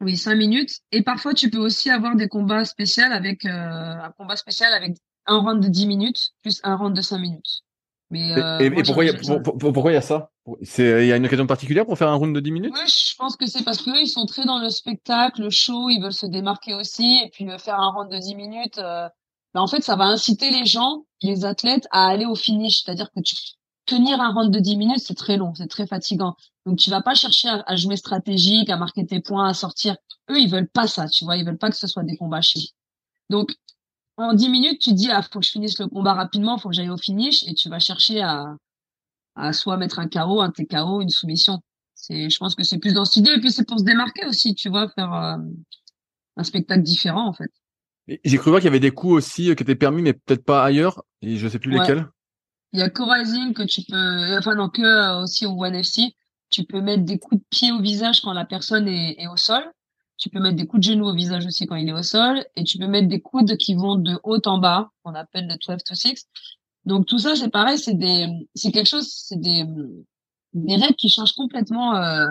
Oui, cinq minutes. Et parfois, tu peux aussi avoir des combats spéciaux avec euh, un combat spécial avec un round de 10 minutes plus un round de cinq minutes. Mais euh, et, pourquoi il y a, pourquoi il y a ça? C'est il y a une occasion particulière pour faire un round de 10 minutes? Oui, je pense que c'est parce que ils sont très dans le spectacle, le show, ils veulent se démarquer aussi et puis faire un round de 10 minutes euh, ben, en fait, ça va inciter les gens, les athlètes à aller au finish, c'est-à-dire que tu tenir un round de 10 minutes, c'est très long, c'est très fatigant. Donc tu vas pas chercher à, jouer stratégique, à marquer tes points, à sortir. Eux, ils veulent pas ça, tu vois, ils veulent pas que ce soit des combats chers. Donc en 10 minutes, tu dis, ah, faut que je finisse le combat rapidement, faut que j'aille au finish, et tu vas chercher à, à soit mettre un KO, un TKO, une soumission. C'est, je pense que c'est plus dans cette idée, et puis c'est pour se démarquer aussi, tu vois, faire euh, un spectacle différent, en fait. J'ai cru voir qu'il y avait des coups aussi euh, qui étaient permis, mais peut-être pas ailleurs, et je sais plus lesquels. Il y a co-rising que tu peux, enfin non, que euh, aussi au One FC, tu peux mettre des coups de pied au visage quand la personne est, est au sol. Tu peux mettre des coups de genoux au visage aussi quand il est au sol. Et tu peux mettre des coudes qui vont de haut en bas, qu'on appelle le 12 to 6. Donc tout ça, c'est pareil, c'est des, c'est quelque chose, c'est des, des règles qui changent complètement euh,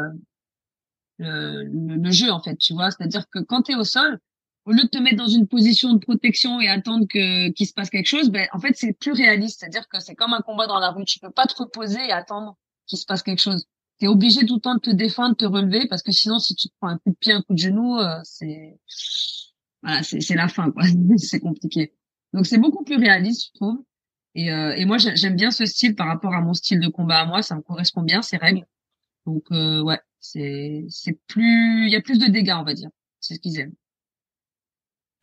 le, le, jeu en fait, tu vois. C'est-à-dire que quand tu es au sol, au lieu de te mettre dans une position de protection et attendre que qu'il se passe quelque chose, ben en fait c'est plus réaliste. C'est-à-dire que c'est comme un combat dans la rue. Tu peux pas te reposer et attendre qu'il se passe quelque chose. Tu es obligé tout le temps de te défendre, de te relever, parce que sinon si tu te prends un coup de pied, un coup de genou, euh, c'est voilà, c'est la fin quoi. c'est compliqué. Donc c'est beaucoup plus réaliste, je trouve. Et, euh, et moi j'aime bien ce style par rapport à mon style de combat à moi, ça me correspond bien ces règles. Donc euh, ouais, c'est c'est plus il y a plus de dégâts on va dire. C'est ce qu'ils aiment.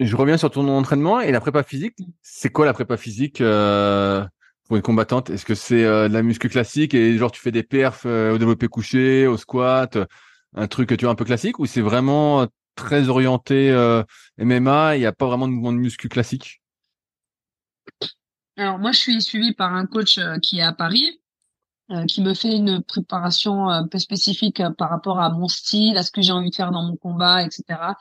Je reviens sur ton entraînement et la prépa physique. C'est quoi la prépa physique euh, pour une combattante Est-ce que c'est euh, de la muscu classique et genre tu fais des perfs euh, au développé couché, au squat, un truc tu vois un peu classique ou c'est vraiment très orienté MMA Il n'y a pas vraiment de mouvement de muscu classique? Alors moi je suis suivi par un coach qui est à Paris qui me fait une préparation un peu spécifique par rapport à mon style, à ce que j'ai envie de faire dans mon combat, etc.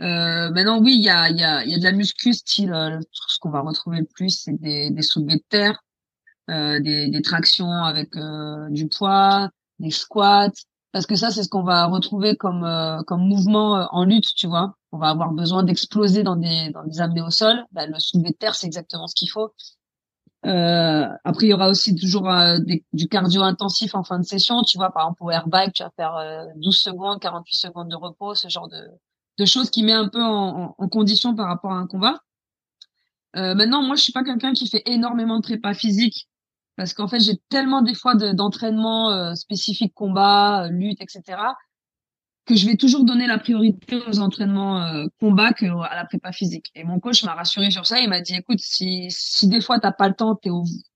Euh, maintenant, oui, il y a, y, a, y a de la muscu style, euh, ce qu'on va retrouver le plus, c'est des, des soulevés de terre, euh, des, des tractions avec euh, du poids, des squats, parce que ça, c'est ce qu'on va retrouver comme euh, comme mouvement euh, en lutte, tu vois. On va avoir besoin d'exploser dans des dans des amenés au sol. Ben, le soulevé de terre, c'est exactement ce qu'il faut. après, il y aura aussi toujours des, du cardio intensif en fin de session. Tu vois, par exemple, au airbike, tu vas faire 12 secondes, 48 secondes de repos, ce genre de, de choses qui met un peu en, condition par rapport à un combat. Euh, maintenant, moi, je suis pas quelqu'un qui fait énormément de prépa physique parce qu'en fait, j'ai tellement des fois d'entraînement euh, spécifique combat, euh, lutte, etc. que je vais toujours donner la priorité aux entraînements euh, combat que à la prépa physique. Et mon coach m'a rassuré sur ça. Il m'a dit, écoute, si, si des fois t'as pas le temps, t'es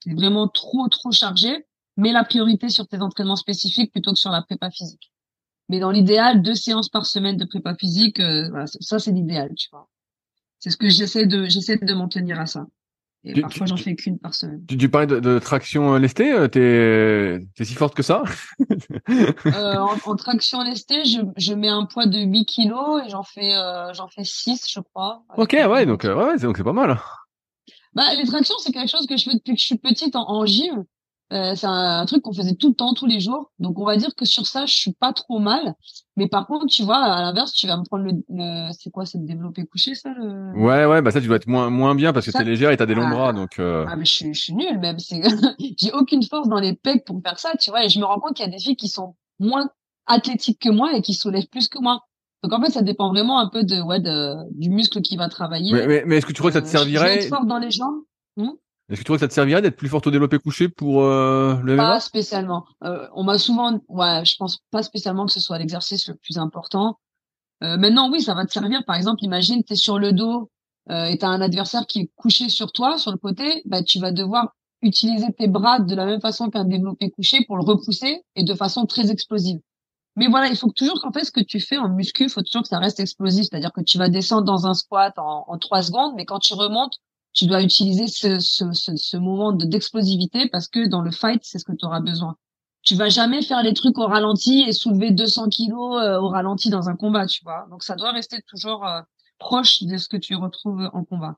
es vraiment trop trop chargé, mets la priorité sur tes entraînements spécifiques plutôt que sur la prépa physique. Mais dans l'idéal, deux séances par semaine de prépa physique, euh, voilà, ça c'est l'idéal, tu vois. C'est ce que j'essaie de j'essaie de m'en tenir à ça. Et parfois j'en fais qu'une par semaine. Tu, tu parlais de, de traction lestée, euh, t'es es si forte que ça? Euh, en, en, traction lestée, je, je mets un poids de 8 kilos et j'en fais euh, j'en fais 6 je crois. Ok ouais donc euh, ouais donc c'est pas mal. Bah les tractions c'est quelque chose que je fais depuis que je suis petite en, en gym. Euh, c'est un, truc qu'on faisait tout le temps, tous les jours. Donc on va dire que sur ça, je suis pas trop mal. Mais par contre, tu vois, à l'inverse, tu vas me prendre le, c'est quoi, c'est le développé couché, ça le... Ouais, ouais, bah ça, tu dois être moins moins bien parce que t'es légère et t'as des longs ah, bras, donc. Euh... Ah mais je suis, je suis nulle même. C'est, j'ai aucune force dans les pecs pour faire ça, tu vois. Et je me rends compte qu'il y a des filles qui sont moins athlétiques que moi et qui soulèvent plus que moi. Donc en fait, ça dépend vraiment un peu de ouais de, du muscle qui va travailler. Mais, mais, est-ce que tu crois que ça te servirait euh, je, forte dans les jambes. Hmm est-ce que tu crois que ça te servirait d'être plus fort au développé couché pour euh, le Pas spécialement. Euh, on m'a souvent, ouais, je pense pas spécialement que ce soit l'exercice le plus important. Euh, maintenant, oui, ça va te servir. Par exemple, imagine, tu es sur le dos euh, et tu as un adversaire qui est couché sur toi, sur le côté, bah, tu vas devoir utiliser tes bras de la même façon qu'un développé couché pour le repousser et de façon très explosive. Mais voilà, il faut que toujours qu'en fait, ce que tu fais en muscu, il faut toujours que ça reste explosif. C'est-à-dire que tu vas descendre dans un squat en, en 3 secondes, mais quand tu remontes, tu dois utiliser ce, ce, ce, ce moment d'explosivité parce que dans le fight, c'est ce que tu auras besoin. Tu vas jamais faire les trucs au ralenti et soulever 200 kilos euh, au ralenti dans un combat, tu vois. Donc ça doit rester toujours euh, proche de ce que tu retrouves en combat.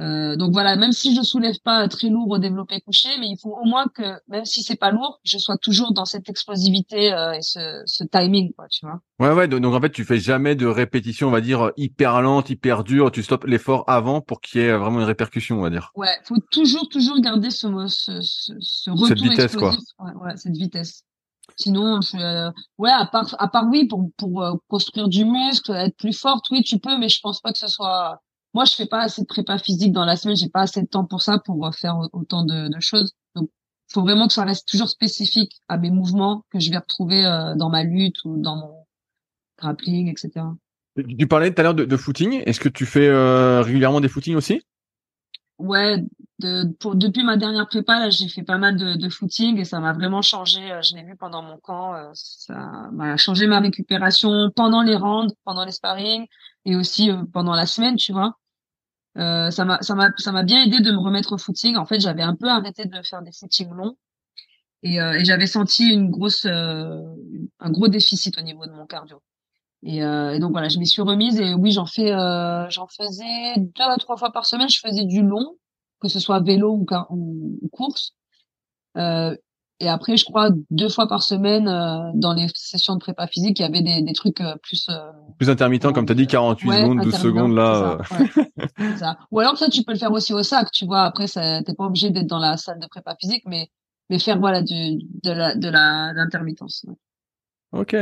Euh, donc voilà, même si je soulève pas très lourd au développé couché, mais il faut au moins que, même si c'est pas lourd, je sois toujours dans cette explosivité euh, et ce, ce, timing, quoi, tu vois. Ouais, ouais. Donc en fait, tu fais jamais de répétition, on va dire hyper lente, hyper dure. Tu stoppes l'effort avant pour qu'il y ait vraiment une répercussion, on va dire. Ouais, faut toujours, toujours garder ce, ce, ce, ce retour cette vitesse, explosif. Quoi. Ouais, ouais, cette vitesse. Sinon, je, euh, ouais, à part, à part oui, pour pour euh, construire du muscle, être plus forte, oui, tu peux, mais je pense pas que ce soit moi, je fais pas assez de prépa physique dans la semaine. J'ai pas assez de temps pour ça, pour euh, faire autant de, de choses. Donc, faut vraiment que ça reste toujours spécifique à mes mouvements que je vais retrouver euh, dans ma lutte ou dans mon grappling, etc. Tu parlais tout à l'heure de, de, footing. Est-ce que tu fais euh, régulièrement des footings aussi? Ouais, de, pour, depuis ma dernière prépa, j'ai fait pas mal de, de footing et ça m'a vraiment changé. Je l'ai vu pendant mon camp. Ça m'a changé ma récupération pendant les rounds, pendant les sparring et aussi pendant la semaine, tu vois. Euh, ça m'a ça m'a ça m'a bien aidé de me remettre au footing. En fait, j'avais un peu arrêté de faire des footings longs et, euh, et j'avais senti une grosse euh, un gros déficit au niveau de mon cardio. Et, euh, et, donc voilà, je m'y suis remise et oui, j'en fais, euh, j'en faisais deux à trois fois par semaine. Je faisais du long, que ce soit vélo ou, ou, ou course. Et après, je crois deux fois par semaine euh, dans les sessions de prépa physique, il y avait des, des trucs euh, plus euh, plus intermittents, comme tu as dit, 48 secondes, 12 secondes là. Ça, ouais, ça. Ou alors ça, tu peux le faire aussi au sac, tu vois. Après, t'es pas obligé d'être dans la salle de prépa physique, mais mais faire voilà du de la de la d'intermittence. Ok,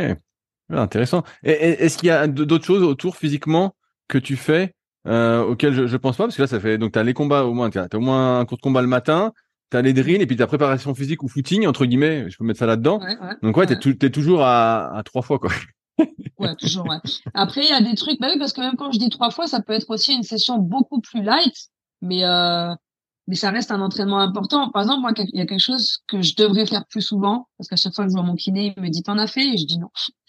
intéressant. Et, est-ce qu'il y a d'autres choses autour physiquement que tu fais euh, auxquelles je, je pense pas? Parce que là ça fait donc t'as les combats au moins t'as au moins un cours de combat le matin t'as les drills et puis ta préparation physique ou footing entre guillemets, je peux mettre ça là-dedans. Donc ouais, t'es, t'es toujours à, à trois fois quoi. ouais, toujours ouais. Après il y a des trucs, bah oui parce que même quand je dis trois fois, ça peut être aussi une session beaucoup plus light, mais euh, mais ça reste un entraînement important. Par exemple, moi il y a quelque chose que je devrais faire plus souvent parce qu'à chaque fois que je vois mon kiné, il me dit t'en as fait? Et je dis non.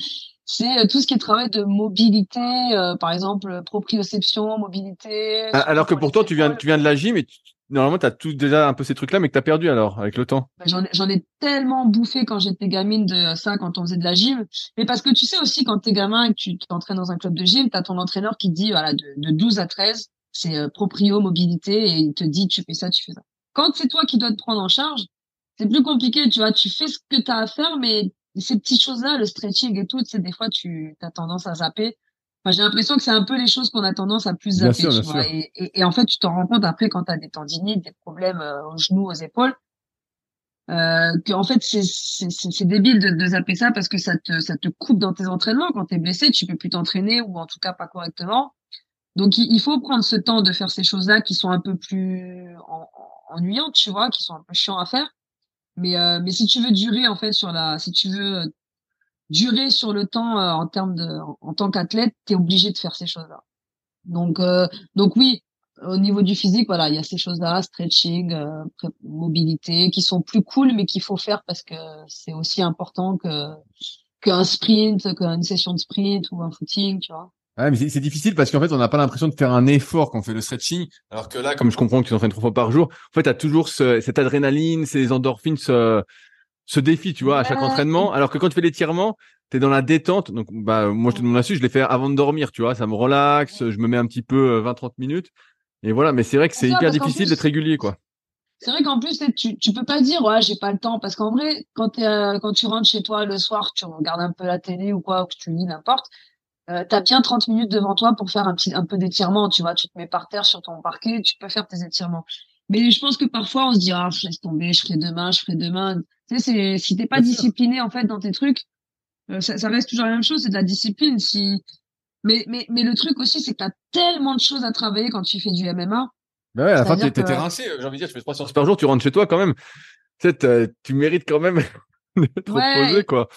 C'est euh, tout ce qui est travail de mobilité, euh, par exemple proprioception, mobilité. Ah, alors que pour toi, tu viens, tu viens de la gym et tu, normalement, tu as tout déjà un peu ces trucs-là, mais que tu as perdu alors avec le temps. Bah, j'en ai, tellement bouffé quand j'étais gamine de ça, quand on faisait de la gym. Mais parce que tu sais aussi, quand t'es gamin et que tu t'entraînes dans un club de gym, tu as ton entraîneur qui dit, voilà, de, de 12 à 13, c'est euh, proprio, mobilité, et il te dit, tu fais ça, tu fais ça. Quand c'est toi qui dois te prendre en charge, c'est plus compliqué, tu vois, tu fais ce que tu as à faire, mais ces petites choses-là, le stretching et tout, c'est des fois, tu as tendance à zapper j'ai l'impression que c'est un peu les choses qu'on a tendance à plus zapper, tu vois. Et, et, en fait, tu t'en rends compte après quand tu as des tendinites, des problèmes euh, aux genoux, aux épaules, euh, que en fait c'est c'est débile de, de zapper ça parce que ça te ça te coupe dans tes entraînements quand tu es blessé, tu peux plus t'entraîner ou en tout cas pas correctement. Donc il, faut prendre ce temps de faire ces choses-là qui sont un peu plus ennuyantes, tu vois, qui sont un peu chiants à faire. Mais euh, mais si tu veux durer en fait sur la si tu veux durer sur le temps euh, en termes de en, tant qu'athlète, tu es obligé de faire ces choses-là. Donc euh, donc oui, au niveau du physique, voilà, il y a ces choses-là, stretching, euh, mobilité, qui sont plus cool, mais qu'il faut faire parce que c'est aussi important que qu'un sprint, qu'une session de sprint ou un footing, tu vois. Ouais, mais c'est difficile parce qu'en fait, on n'a pas l'impression de faire un effort quand on fait le stretching. Alors que là, comme je comprends que tu t'entraînes trois fois par jour, en fait, tu as toujours ce, cette adrénaline, ces endorphines, ce, ce défi, tu vois, à chaque entraînement. Alors que quand tu fais l'étirement, tu es dans la détente. Donc, bah, moi, je te demande là-dessus, je les fais avant de dormir, tu vois. Ça me relaxe, je me mets un petit peu 20-30 euh, minutes. Et voilà, mais c'est vrai que c'est hyper difficile d'être régulier, quoi. C'est vrai qu'en plus, tu, tu peux pas dire, ouais, j'ai pas le temps. Parce qu'en vrai, quand, es, quand tu rentres chez toi le soir, tu regardes un peu la télé ou quoi, ou que tu lis n'importe, euh, tu as bien 30 minutes devant toi pour faire un petit un peu d'étirement, tu vois. Tu te mets par terre sur ton parquet, tu peux faire tes étirements. Mais je pense que parfois, on se dit, ah, je laisse tomber, je ferai demain, je ferai demain. Tu sais, c'est, si t'es pas discipliné, en fait, dans tes trucs, euh, ça, ça, reste toujours la même chose, c'est de la discipline. Si, mais, mais, mais le truc aussi, c'est que t'as tellement de choses à travailler quand tu fais du MMA. Bah ouais, à la fin, t'es, que... rincé. J'ai envie de dire, tu fais trois séances par jour, tu rentres chez toi quand même. Tu sais, tu mérites quand même de te reposer, quoi.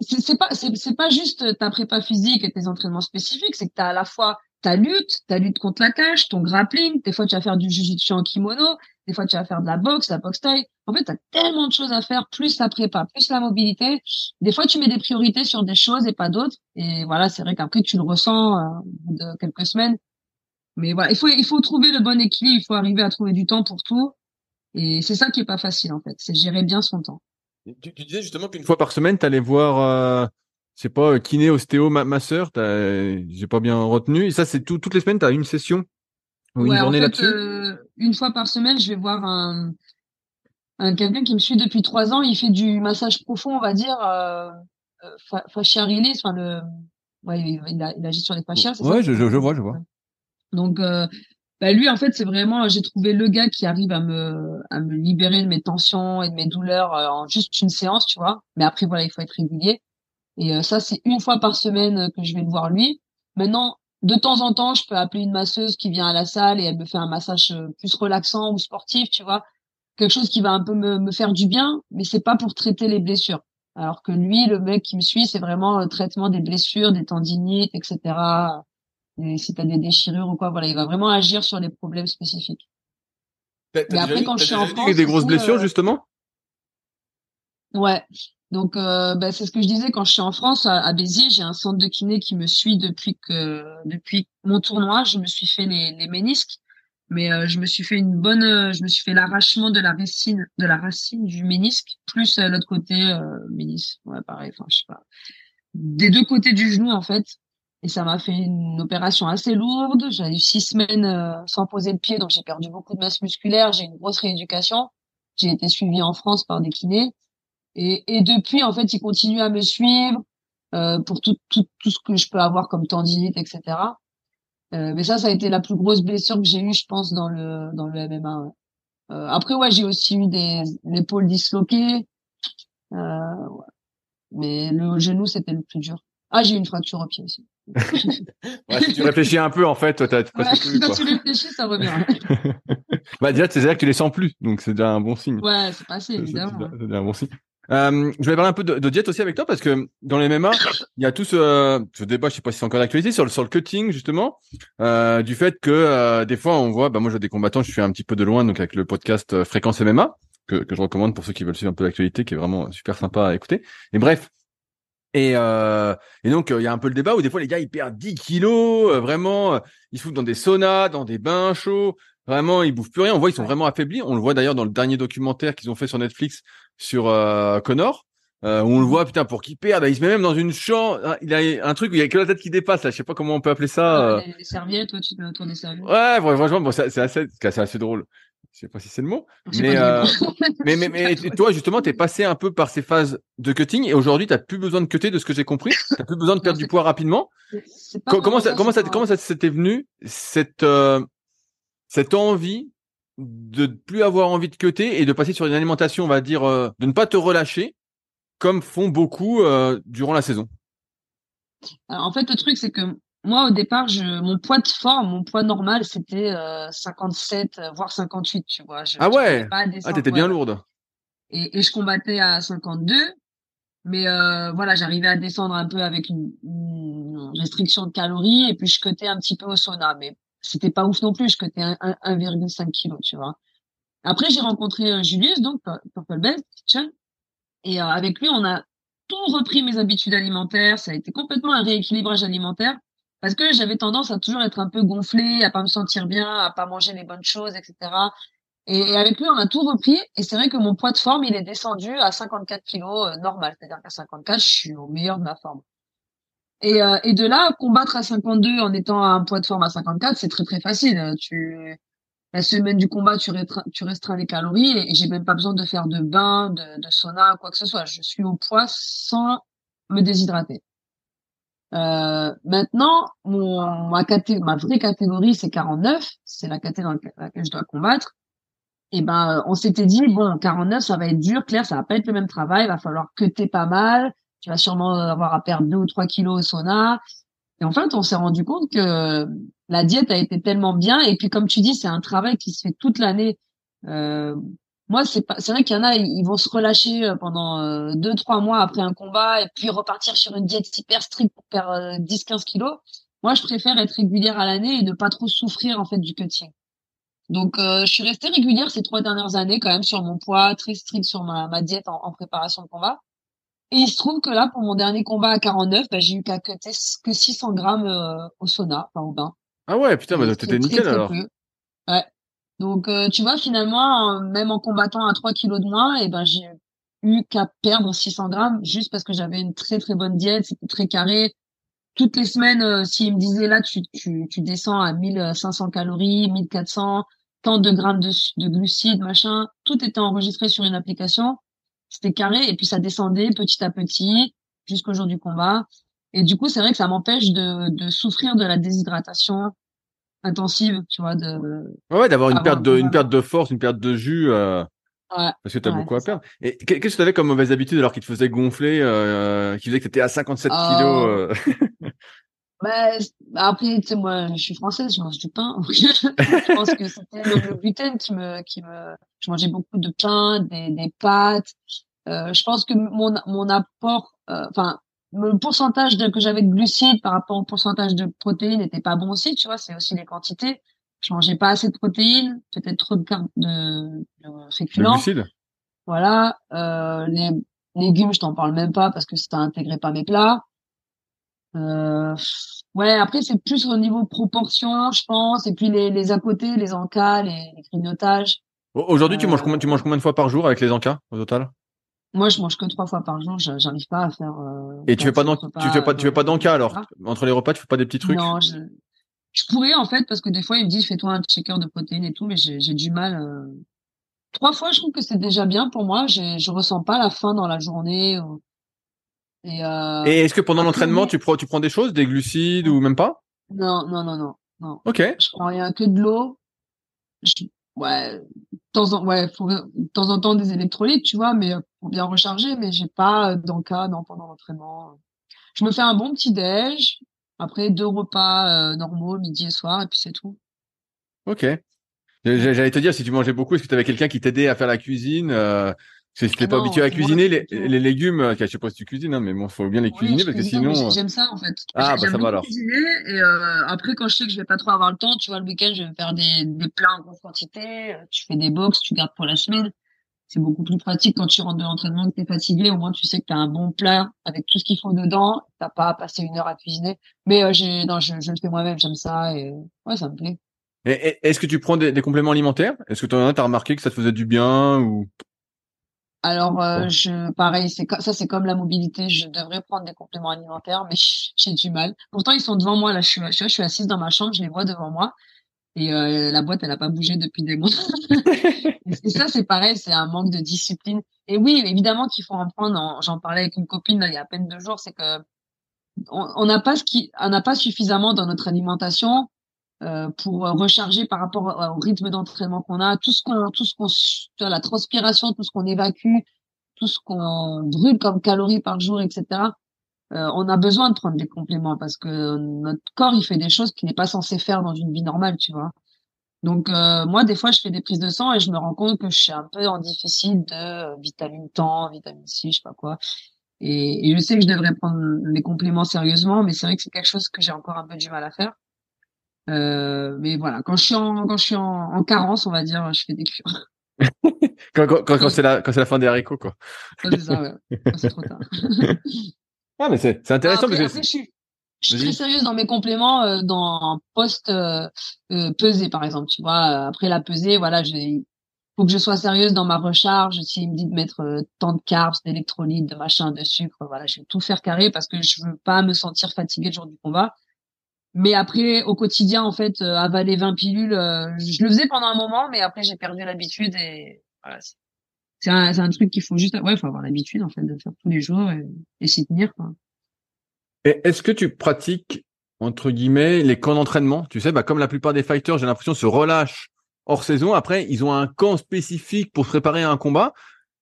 C'est pas, c'est pas juste ta prépa physique et tes entraînements spécifiques, c'est que t'as à la fois ta lutte, ta lutte contre la cage, ton grappling, des fois tu vas faire du jiu-jitsu en kimono, des fois tu vas faire de la boxe, la boxe taille. En fait, tu as tellement de choses à faire, plus la prépa, plus la mobilité. Des fois tu mets des priorités sur des choses et pas d'autres. Et voilà, c'est vrai qu'après tu le ressens euh, de quelques semaines. Mais voilà, il faut il faut trouver le bon équilibre, il faut arriver à trouver du temps pour tout. Et c'est ça qui est pas facile en fait, c'est gérer bien son temps. Tu, tu disais justement qu'une fois par semaine, tu allais voir euh, c'est pas euh, kiné, ostéo, ma, masseur, j'ai pas bien retenu. Et ça, c'est tout, toutes les semaines, tu as une session ou une journée là-dessus? euh, Une fois par semaine, je vais voir un, un quelqu'un qui me suit depuis trois ans. Il fait du massage profond, on va dire, euh, euh fascia release, enfin le, ouais, il, il, agit sur les fascias. Ouais, je, je, je, vois, je vois. Donc, euh, bah lui, en fait, c'est vraiment, j'ai trouvé le gars qui arrive à me, à me libérer de mes tensions et de mes douleurs en juste une séance, tu vois. Mais après, voilà, il faut être régulier. Et euh, ça, c'est une fois par semaine euh, que je vais le voir lui. Maintenant, de temps en temps, je peux appeler une masseuse qui vient à la salle et elle me fait un massage euh, plus relaxant ou sportif, tu vois, quelque chose qui va un peu me, me faire du bien, mais c'est pas pour traiter les blessures. Alors que lui, le mec qui me suit, c'est vraiment le traitement des blessures, des tendinites, etc. Et si t'as des déchirures ou quoi, voilà, il va vraiment agir sur les problèmes spécifiques. Mais après, quand je suis en France, des grosses blessures justement? Ouais, donc, euh, bah, c'est ce que je disais quand je suis en France, à, à Béziers, j'ai un centre de kiné qui me suit depuis que depuis mon tournoi. Je me suis fait les, les ménisques, mais euh, je me suis fait une bonne, euh, je me suis fait l'arrachement de la racine, de la racine du ménisque, plus l'autre côté ménisque. Ouais, pareil. Enfin, je sais pas. des deux côtés du genou en fait. Et ça m'a fait une opération assez lourde. J'ai eu six semaines euh, sans poser le pied, donc j'ai perdu beaucoup de masse musculaire. J'ai une grosse rééducation. J'ai été suivie en France par des kinés. Et, et depuis, en fait, ils continuent à me suivre euh, pour tout, tout, tout ce que je peux avoir comme tendinite, etc. Euh, mais ça, ça a été la plus grosse blessure que j'ai eue, je pense, dans le dans le MMA. Euh, après, ouais, j'ai aussi eu des l'épaule disloquée. Euh, mais le genou, c'était le plus dur. Ah, j'ai eu une fracture au pied aussi. ouais, si tu réfléchis un peu, en fait, toi, t'as ouais, plus, Quand tu réfléchis, ça revient. bah, déjà, c'est-à-dire que tu les sens plus, donc c'est déjà un bon signe. Ouais, c'est passé, évidemment. C'est déjà un bon signe. Euh, je vais parler un peu de, de, diète aussi avec toi parce que dans les MMA, il y a tout ce, ce débat, je sais pas si c'est encore d'actualité, sur le, sur le cutting justement, euh, du fait que euh, des fois on voit, bah moi j'ai des combattants, je suis un petit peu de loin donc avec le podcast euh, Fréquence MMA que, que je recommande pour ceux qui veulent suivre un peu l'actualité, qui est vraiment super sympa à écouter. Et bref, et, euh, et donc, il y a un peu le débat où des fois, les gars, ils perdent 10 kilos, vraiment, ils se foutent dans des saunas, dans des bains chauds, vraiment, ils bouffent plus rien. On voit, ils sont vraiment affaiblis. On le voit d'ailleurs dans le dernier documentaire qu'ils ont fait sur Netflix sur euh, Connor, euh, où on le voit, putain, pour qu'il perde, il se met même dans une chambre, hein, il a un truc où il y a que la tête qui dépasse, là, je sais pas comment on peut appeler ça. Ah, les, serviettes, toi, tu autour des serviettes. Ouais, franchement, bon, c'est assez, c'est assez drôle je sais pas si c'est le mot, mais, euh, mais, mais, mais, toi justement, tu es passé un peu par ces phases de cutting et aujourd'hui, tu plus besoin de cutter de ce que j'ai compris, tu plus besoin de perdre du poids rapidement. Comment ça, comment ça, comment ça s'était venu cette euh, cette envie de plus avoir envie de cutter et de passer sur une alimentation, on va dire, euh, de ne pas te relâcher comme font beaucoup durant la saison. en fait, le truc c'est que moi, au départ, je, mon poids de forme, mon poids normal, c'était euh, 57, euh, voire 58, tu vois. Je, ah ouais? Ah, t'étais bien lourde. Et, et, je combattais à 52. Mais euh, voilà, j'arrivais à descendre un peu avec une, une, restriction de calories et puis je cotais un petit peu au sauna. Mais c'était pas ouf non plus, je cotais 1,5 kg, tu vois. Après, j'ai rencontré euh, Julius, donc Purple Belt, et euh, avec lui, on a tout repris mes habitudes alimentaires. Ça a été complètement un rééquilibrage alimentaire parce que j'avais tendance à toujours être un peu gonflée, à pas me sentir bien, à pas manger les bonnes choses, etc. Et, avec lui, on a tout repris. Et c'est vrai que mon poids de forme, il est descendu à 54 kilos euh, normal. C'est-à-dire qu'à 54, je suis au meilleur de ma forme. Et, euh, et de là, combattre à 52 en étant à un poids de forme à 54, c'est très très facile. Tu la semaine du combat, tu, restreins, tu restreins les calories et, j'ai même pas besoin de faire de bain, de, sauna, quoi que ce soit. Je suis au poids sans me déshydrater. Euh, maintenant, mon, ma, ma vraie catégorie, c'est 49. C'est la catégorie dans laquelle je dois combattre. Et ben, on s'était dit, bon, 49, ça va être dur. Claire, ça va pas être le même travail. Il va falloir que t'es pas mal. Tu vas sûrement avoir à perdre deux ou trois kilos au sauna. Et en fait, on s'est rendu compte que la diète a été tellement bien. Et puis, comme tu dis, c'est un travail qui se fait toute l'année. Euh, moi c'est pas c'est vrai qu'il y en a ils vont se relâcher euh, pendant euh, deux trois mois après un combat et puis repartir sur une diète hyper stricte pour perdre 10 euh, 15 kilos moi je préfère être régulière à l'année et ne pas trop souffrir en fait du cutting donc je suis restée régulière ces trois dernières années quand même sur mon poids très strict sur ma, ma diète en, préparation de combat et il se trouve que là pour mon dernier combat à 49 bah, j'ai eu qu'à cutter que 600 grammes au sauna enfin au bain ah ouais putain bah t'étais nickel alors ouais donc, euh, tu vois, finalement, même en combattant à 3 kilos de moins, et eh ben, j'ai eu qu'à perdre 600 grammes juste parce que j'avais une très, très bonne diète, c'était très carré. Toutes les semaines, euh, s'ils me disaient là, tu, tu, tu descends à 1500 calories, 1400, tant de grammes de, de glucides, machin, tout était enregistré sur une application. C'était carré et puis ça descendait petit à petit jusqu'au jour du combat. Et du coup, c'est vrai que ça m'empêche de, de souffrir de la déshydratation, intensive, tu vois, de. Ouais, d'avoir une perte de, une perte de force, une perte de jus. Euh, ouais. Parce que tu as beaucoup à perdre. Et qu'est-ce que tu avais comme mauvaise habitude alors qu'il te faisait gonfler, euh, qui faisait que tu étais à 57 kilos euh... bah, après, tu sais, moi, je suis française, je mange du pain. je pense que c'était le, gluten qui me, qui me, je mangeais beaucoup de pain, des, des pâtes. Euh, je pense que mon, mon apport, euh, enfin, le pourcentage de, que j'avais de glucides par rapport au pourcentage de protéines n'était pas bon aussi, tu vois, c'est aussi les quantités. Je mangeais pas assez de protéines, peut-être trop de, de, de féculents. glucides? Voilà, euh, les légumes, je t'en parle même pas parce que ça intégrait pas mes plats. Euh, ouais, après c'est plus au niveau proportion, je pense, et puis les, les à côté, les encas, les, les grignotages. Aujourd'hui, tu manges combien, tu manges combien de fois par jour avec les encas au total? Moi, je mange que trois fois par jour. J'arrive pas à faire. Euh, et tu fais pas tu fais pas, tu fais pas d'enca alors? entre les repas, tu fais pas des petits trucs? Non, je, je pourrais en fait parce que des fois ils me disent fais-toi un shaker de protéines et tout, mais j'ai du mal. Euh... Trois fois, je trouve que c'est déjà bien pour moi. Je ressens pas la faim dans la journée. Et, euh... et est-ce que pendant l'entraînement, tu prends, tu prends des choses, des glucides ou même pas? Non, non, non, non, non. Ok. Je prends rien que de l'eau. Ouais, de temps en, ouais, faut, de temps en temps des électrolytes, tu vois, mais pour bien recharger. Mais j'ai pas d'enca non pendant l'entraînement. Je me fais un bon petit déj. Après deux repas euh, normaux, midi et soir, et puis c'est tout. Ok. J'allais te dire si tu mangeais beaucoup, est-ce que tu avais quelqu'un qui t'aidait à faire la cuisine euh, si tu n'es pas habitué à cuisiner, les, les, légumes, euh, je sais pas si tu cuisines, hein, mais bon, faut bien les cuisiner parce que sinon. Euh, j'aime ça en fait. Ah bah ça va alors. Cuisiner et euh, après quand je sais que je vais pas trop avoir le temps, tu vois, le week-end, je vais faire des, des plats en grande quantité. Tu fais des box, tu gardes pour la semaine. C'est beaucoup plus pratique quand tu rentres de l'entraînement, que t'es fatigué. Au moins, tu sais que t'as un bon plat avec tout ce qu'il faut dedans. T'as pas à passer une heure à cuisiner. Mais euh, j'ai, non, je, je le fais moi-même. J'aime ça et ouais, ça me plaît. Et, est-ce que tu prends des, des compléments alimentaires? Est-ce que tu as remarqué que ça te faisait du bien ou alors, euh, je, pareil, c'est ça, c'est comme la mobilité. Je devrais prendre des compléments alimentaires, mais j'ai du mal. Pourtant, ils sont devant moi. Là, je suis, je suis assise dans ma chambre, je les vois devant moi, et euh, la boîte, elle a pas bougé depuis des mois. et ça, c'est pareil, c'est un manque de discipline. Et oui, évidemment qu'il faut en prendre. J'en parlais avec une copine là, il y a à peine deux jours, c'est que on n'a pas ce qui, on n'a pas suffisamment dans notre alimentation pour recharger par rapport au rythme d'entraînement qu'on a, tout ce qu'on, tout ce qu'on, la transpiration, tout ce qu'on évacue, tout ce qu'on brûle comme calories par jour, etc. Euh, on a besoin de prendre des compléments parce que notre corps il fait des choses qu'il n'est pas censé faire dans une vie normale, tu vois. Donc euh, moi des fois je fais des prises de sang et je me rends compte que je suis un peu en déficit de vitamine temps, vitamine C, je sais pas quoi. Et, et je sais que je devrais prendre mes compléments sérieusement, mais c'est vrai que c'est quelque chose que j'ai encore un peu du mal à faire. Euh, mais voilà, quand je suis en quand je suis en, en, carence, on va dire, je fais des cures. quand quand, quand, c'est la quand c'est la fin des haricots quoi. c'est ça, ouais. c'est trop tard. ah mais c'est c'est intéressant après, après, je suis je suis très sérieuse dans mes compléments euh, dans post euh, euh, pesée par exemple, tu vois, après la pesée, voilà, j'ai faut que je sois sérieuse dans ma recharge. S'il me dit de mettre euh, tant de carbs, d'électrolytes, de machin, de sucre, voilà, je vais tout faire carré parce que je veux pas me sentir fatiguée le jour du combat. Mais après, au quotidien, en fait, euh, avaler 20 pilules, euh, je le faisais pendant un moment, mais après, j'ai perdu l'habitude et voilà. C'est un, truc qu'il faut juste, ouais, faut avoir l'habitude, en fait, de faire tous les jours et, s'y tenir. Et est-ce que tu pratiques, entre guillemets, les camps d'entraînement? Tu sais, bah, comme la plupart des fighters, j'ai l'impression, se relâchent hors saison. Après, ils ont un camp spécifique pour se préparer à un combat.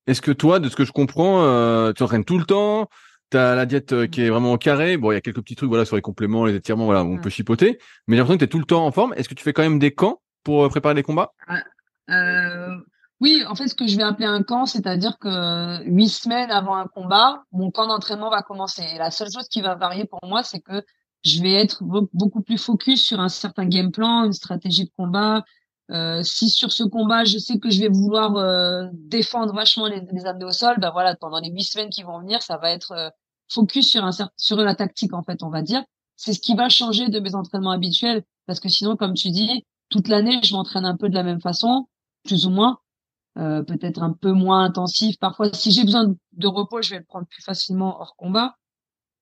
Est-ce que toi, de ce que je comprends, euh, tu entraînes tout le temps? T'as la diète euh, qui est vraiment au carré. Bon, il y a quelques petits trucs, voilà, sur les compléments, les étirements, voilà, on peut chipoter. Mais j'ai l'impression que t'es tout le temps en forme. Est-ce que tu fais quand même des camps pour euh, préparer les combats? Ah, euh, Oui, en fait, ce que je vais appeler un camp, c'est-à-dire que huit semaines avant un combat, mon camp d'entraînement va commencer. Et la seule chose qui va varier pour moi, c'est que je vais être beaucoup plus focus sur un certain game plan, une stratégie de combat, euh, si sur ce combat, je sais que je vais vouloir euh, défendre vachement les, les amener au sol, ben voilà, pendant les huit semaines qui vont venir, ça va être euh, focus sur un sur la tactique en fait, on va dire. C'est ce qui va changer de mes entraînements habituels, parce que sinon, comme tu dis, toute l'année, je m'entraîne un peu de la même façon, plus ou moins, peut-être un peu moins intensif. Parfois, si j'ai besoin de repos, je vais le prendre plus facilement hors combat.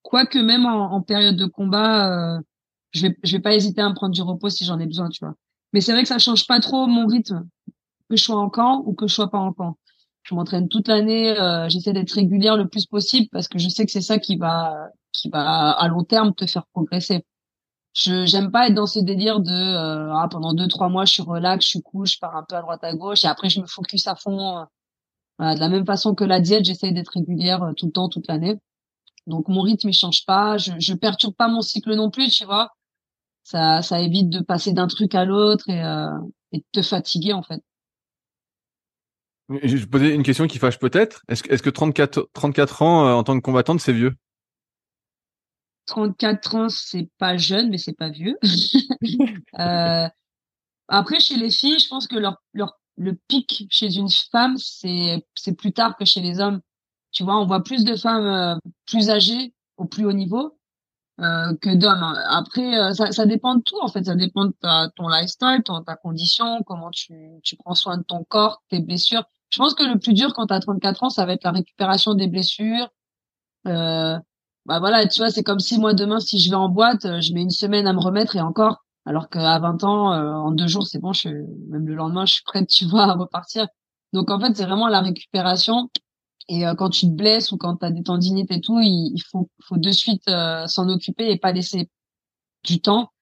Quoique même en, en période de combat, je vais je vais pas hésiter à me prendre du repos si j'en ai besoin, tu vois. Mais c'est vrai que ça change pas trop mon rythme, que je sois en camp ou que je sois pas en camp. Je m'entraîne toute l'année, euh, j'essaie d'être régulière le plus possible parce que je sais que c'est ça qui va, qui va à long terme te faire progresser. Je j'aime pas être dans ce délire de euh, ah, pendant deux trois mois je suis relax, je suis cool, je pars un peu à droite à gauche et après je me focus à fond. Euh, de la même façon que la diète, j'essaie d'être régulière tout le temps, toute l'année. Donc mon rythme il change pas, je, je perturbe pas mon cycle non plus, tu vois ça, ça évite de passer d'un truc à l'autre et, euh, et de te fatiguer en fait. Je poser une question qui fâche peut-être. Est-ce que, est-ce que 34, 34 ans euh, en tant que combattante, c'est vieux? 34 ans, c'est pas jeune, mais c'est pas vieux. euh, après, chez les filles, je pense que leur, leur, le pic chez une femme, c'est, c'est plus tard que chez les hommes. Tu vois, on voit plus de femmes euh, plus âgées au plus haut niveau. Euh, que d'hommes. Après, euh, ça, ça, dépend de tout en fait. Ça dépend de ta, ton lifestyle, ton, ta condition, comment tu, tu prends soin de ton corps, tes blessures. Je pense que le plus dur quand tu as 34 ans, ça va être la récupération des blessures. Euh, bah voilà, tu vois, c'est comme si moi demain, si je vais en boîte, euh, je mets une semaine à me remettre et encore. Alors qu'à 20 ans, euh, en deux jours, c'est bon, je, même le lendemain, je suis prête, tu vois, à repartir. Donc en fait, c'est vraiment la récupération. Et euh, quand tu te blesses ou quand tu as des tendinites et tout, il, faut, faut de suite s'en occuper et pas laisser du temps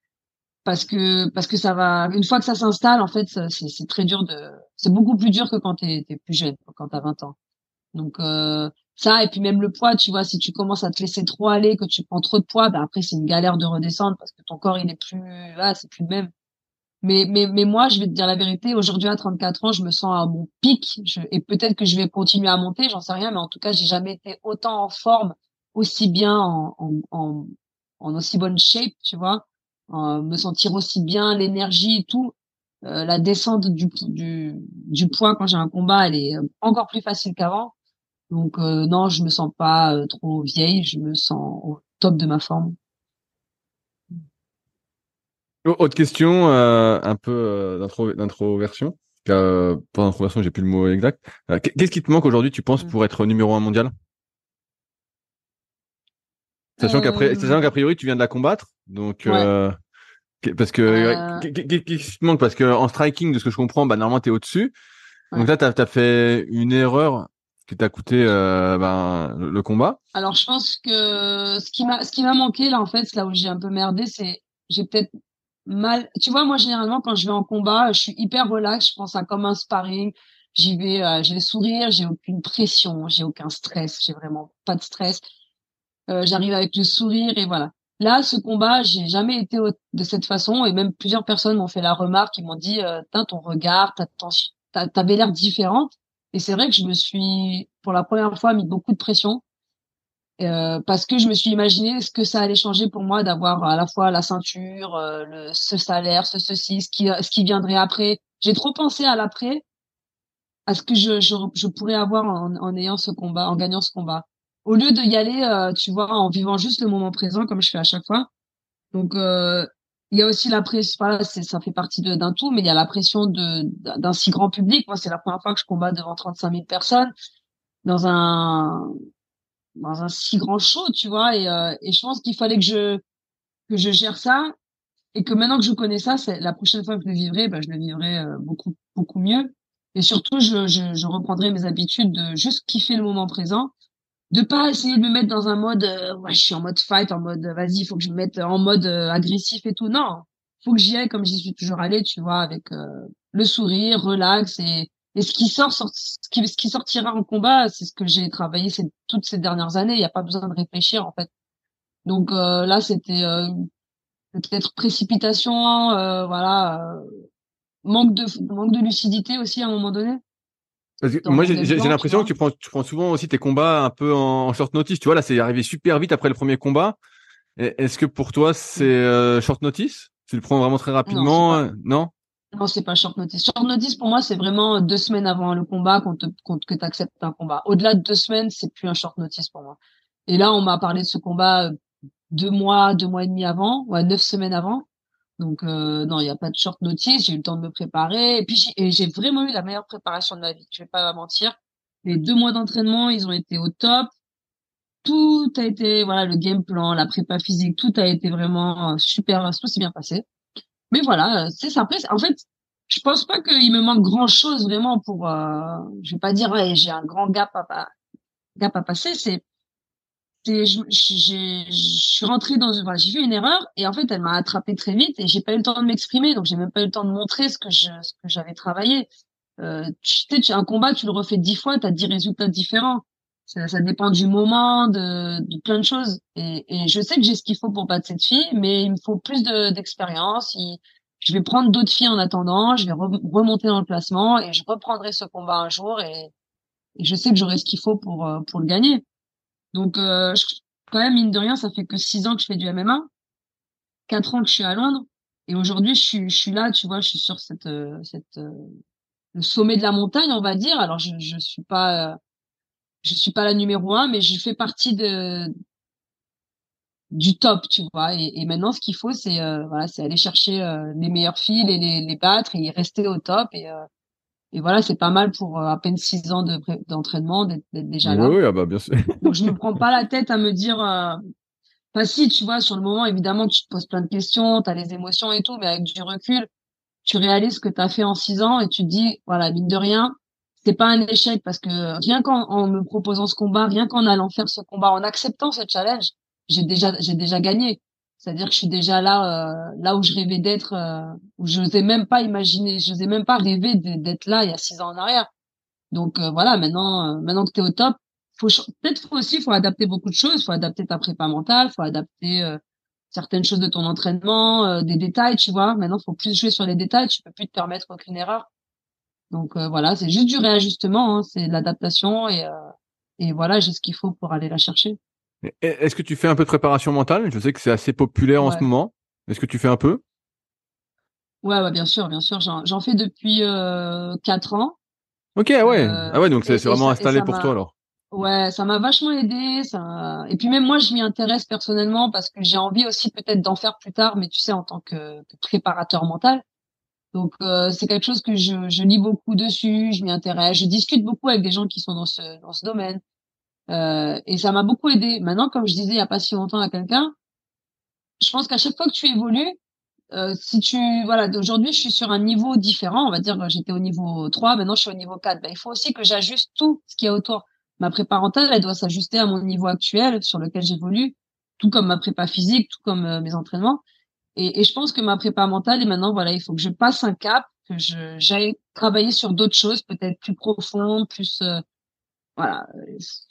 parce que parce que ça va une fois que ça s'installe en fait c'est très dur de c'est beaucoup plus dur que quand tu es, plus jeune quand tu as 20 ans. Donc euh, ça et puis même le poids tu vois si tu commences à te laisser trop aller que tu prends trop de poids ben après c'est une galère de redescendre parce que ton corps il est plus ah, c'est plus le même mais mais mais moi je vais te dire la vérité aujourd'hui à 34 ans je me sens à mon pic je, et peut-être que je vais continuer à monter j'en sais rien mais en tout cas j'ai jamais été autant en forme aussi bien en, en, en, aussi bonne shape tu vois euh, me sentir aussi bien, l'énergie et tout. Euh, la descente du, du, du poids quand j'ai un combat, elle est encore plus facile qu'avant. Donc euh, non, je me sens pas trop vieille, je me sens au top de ma forme. Autre question, un peu d'introversion. Euh, pas d'introversion, j'ai plus le mot exact. Qu'est-ce qui te manque aujourd'hui, tu penses, pour être numéro un mondial? Sachant qu'après, sachant qu'a priori, tu viens de la combattre. Donc, euh, parce que, euh... qu'est-ce qui te manque? Parce que en striking, de ce que je comprends, bah, normalement, t'es au-dessus. Donc là, t'as as fait une erreur qui t'a coûté euh, ben, le, combat. Alors, je pense que ce qui m'a, ce qui m'a manqué là, en fait, là où j'ai un peu merdé, c'est j'ai peut-être mal. Tu vois, moi, généralement, quand je vais en combat, je suis hyper relax. Je pense ça comme un sparring. J'y vais, euh, j'ai le sourire, j'ai aucune pression, j'ai aucun stress, j'ai vraiment pas de stress. Euh, j'arrive avec le sourire et voilà. Là, ce combat, j'ai jamais été de cette façon et même plusieurs personnes m'ont fait la remarque, ils m'ont dit, euh, ton regard, t'avais l'air différente. Et c'est vrai que je me suis, pour la première fois, mis beaucoup de pression euh, parce que je me suis imaginé ce que ça allait changer pour moi d'avoir à la fois la ceinture, euh, le, ce salaire, ce ceci, ce qui, ce qui viendrait après. J'ai trop pensé à l'après, à ce que je, je, je pourrais avoir en, en ayant ce combat, en gagnant ce combat au lieu de y aller, euh, tu vois, en vivant juste le moment présent comme je fais à chaque fois. Donc euh, il y a aussi la pression, voilà, ça fait partie d'un tout, mais il y a la pression de d'un si grand public. Moi, c'est la première fois que je combat devant 35 000 personnes dans un dans un si grand show, tu vois. Et, euh, et je pense qu'il fallait que je que je gère ça et que maintenant que je connais ça, c'est la prochaine fois que je le vivrai, ben, je le vivrai beaucoup beaucoup mieux. Et surtout, je, je, je reprendrai mes habitudes de juste kiffer le moment présent de pas essayer de me mettre dans un mode euh, ouais je suis en mode fight en mode vas-y faut que je me mette en mode euh, agressif et tout non faut que j'y aille comme j'y suis toujours allée tu vois avec euh, le sourire relax et et ce qui sort, ce qui ce qui sortira en combat c'est ce que j'ai travaillé ces, toutes ces dernières années. Il y a pas besoin de réfléchir en fait. Donc là c'était peut-être précipitation voilà manque de manque de lucidité aussi à un moment donné. Moi, j'ai l'impression que tu prends, tu prends souvent aussi tes combats un peu en, short notice. Tu vois, là, c'est arrivé super vite après le premier combat. Est-ce que pour toi, c'est euh, short notice? Tu le prends vraiment très rapidement euh, Non? Non, c'est pas short notice. Short notice, pour moi, c'est vraiment deux semaines avant le combat qu'on te, que tu acceptes un combat. Au-delà de deux semaines, c'est plus un short notice pour moi. Et là, on m'a parlé de ce combat euh, deux mois, deux mois et demi avant, ouais, neuf semaines avant. Donc euh, non, il n'y a pas de short notice, j'ai eu le temps de me préparer et puis j'ai vraiment eu la meilleure préparation de ma vie. Je vais pas mentir. Les deux mois d'entraînement, ils ont été au top. Tout a été voilà le game plan, la prépa physique, tout a été vraiment euh, super, tout s'est bien passé. Mais voilà, c'est ça. Après, en fait, je pense pas qu'il me manque grand chose vraiment pour. Euh, je vais pas dire ouais, j'ai un grand gap à, gap à passer. C'est je, je suis rentrée dans une, j'ai fait une erreur et en fait elle m'a attrapé très vite et j'ai pas eu le temps de m'exprimer donc j'ai même pas eu le temps de montrer ce que je, ce que j'avais travaillé. Euh, tu sais, un combat, tu le refais dix fois, tu as dix résultats différents. Ça, ça, dépend du moment, de, de plein de choses. Et, et je sais que j'ai ce qu'il faut pour battre cette fille, mais il me faut plus d'expérience. je vais prendre d'autres filles en attendant, je vais remonter dans le classement et je reprendrai ce combat un jour et, et je sais que j'aurai ce qu'il faut pour, euh, pour le gagner. Donc, euh, quand même, mine de rien, ça fait que six ans que je fais du MMA, quatre ans que je suis à Londres, et aujourd'hui, je suis, je suis là, tu vois, je suis sur cette, euh, cette, euh, le sommet de la montagne, on va dire. Alors, je, je suis pas, je suis pas la numéro un, mais je fais partie de du top, tu vois. Et, et maintenant, ce qu'il faut, c'est voilà, c'est aller chercher les meilleures filles, et les, les battre et rester au top. Et et voilà, c'est pas mal pour à peine six ans d'entraînement d'être déjà là. Oui, oui ah bah bien sûr. Donc je me prends pas la tête à me dire Enfin, si, tu vois, sur le moment, évidemment, tu te poses plein de questions, tu as les émotions et tout, mais avec du recul, tu réalises ce que tu as fait en six ans et tu te dis, voilà, mine de rien, c'est pas un échec parce que rien qu'en me proposant ce combat, rien qu'en allant faire ce combat, en acceptant ce challenge, j'ai déjà, j'ai déjà gagné. C'est-à-dire que je suis déjà là, euh, là où je rêvais d'être, euh, où je n'osais même pas imaginer, je n'osais même pas rêver d'être là il y a six ans en arrière. Donc euh, voilà, maintenant, maintenant que tu es au top, faut peut-être faut aussi faut adapter beaucoup de choses faut adapter ta prépa mentale faut adapter euh, certaines choses de ton entraînement euh, des détails tu vois maintenant faut plus jouer sur les détails tu peux plus te permettre aucune erreur donc euh, voilà c'est juste du réajustement hein, c'est de l'adaptation et et voilà j'ai ce qu'il faut pour aller la chercher. Est-ce que tu fais un peu de préparation mentale? Je sais que c'est assez populaire en ce moment. Est-ce que tu fais un peu? Ouais, ouais bien sûr bien sûr. J'en fais depuis quatre ans. Ok ouais. Ah ouais donc c'est vraiment installé pour toi alors. Ouais, ça m'a vachement aidé. Ça... Et puis même moi, je m'y intéresse personnellement parce que j'ai envie aussi peut-être d'en faire plus tard, mais tu sais, en tant que, préparateur mental. Donc euh, c'est quelque chose que je, je lis beaucoup dessus, je m'y intéresse, je discute beaucoup avec des gens qui sont dans ce dans ce domaine. Euh, et ça m'a beaucoup aidé. Maintenant, comme je disais il y a pas si longtemps à quelqu'un, je pense qu'à chaque fois que tu évolues, euh, si tu voilà, aujourd'hui je suis sur un niveau différent, on va dire j'étais au niveau 3, maintenant je suis au niveau 4. Ben, il faut aussi que j'ajuste tout ce qui est autour ma prépa mentale, elle doit s'ajuster à mon niveau actuel sur lequel j'évolue, tout comme ma prépa physique, tout comme euh, mes entraînements. Et, et, je pense que ma prépa mentale, et maintenant, voilà, il faut que je passe un cap, que je j'aille travailler sur d'autres choses, peut-être plus profondes, plus, euh, voilà,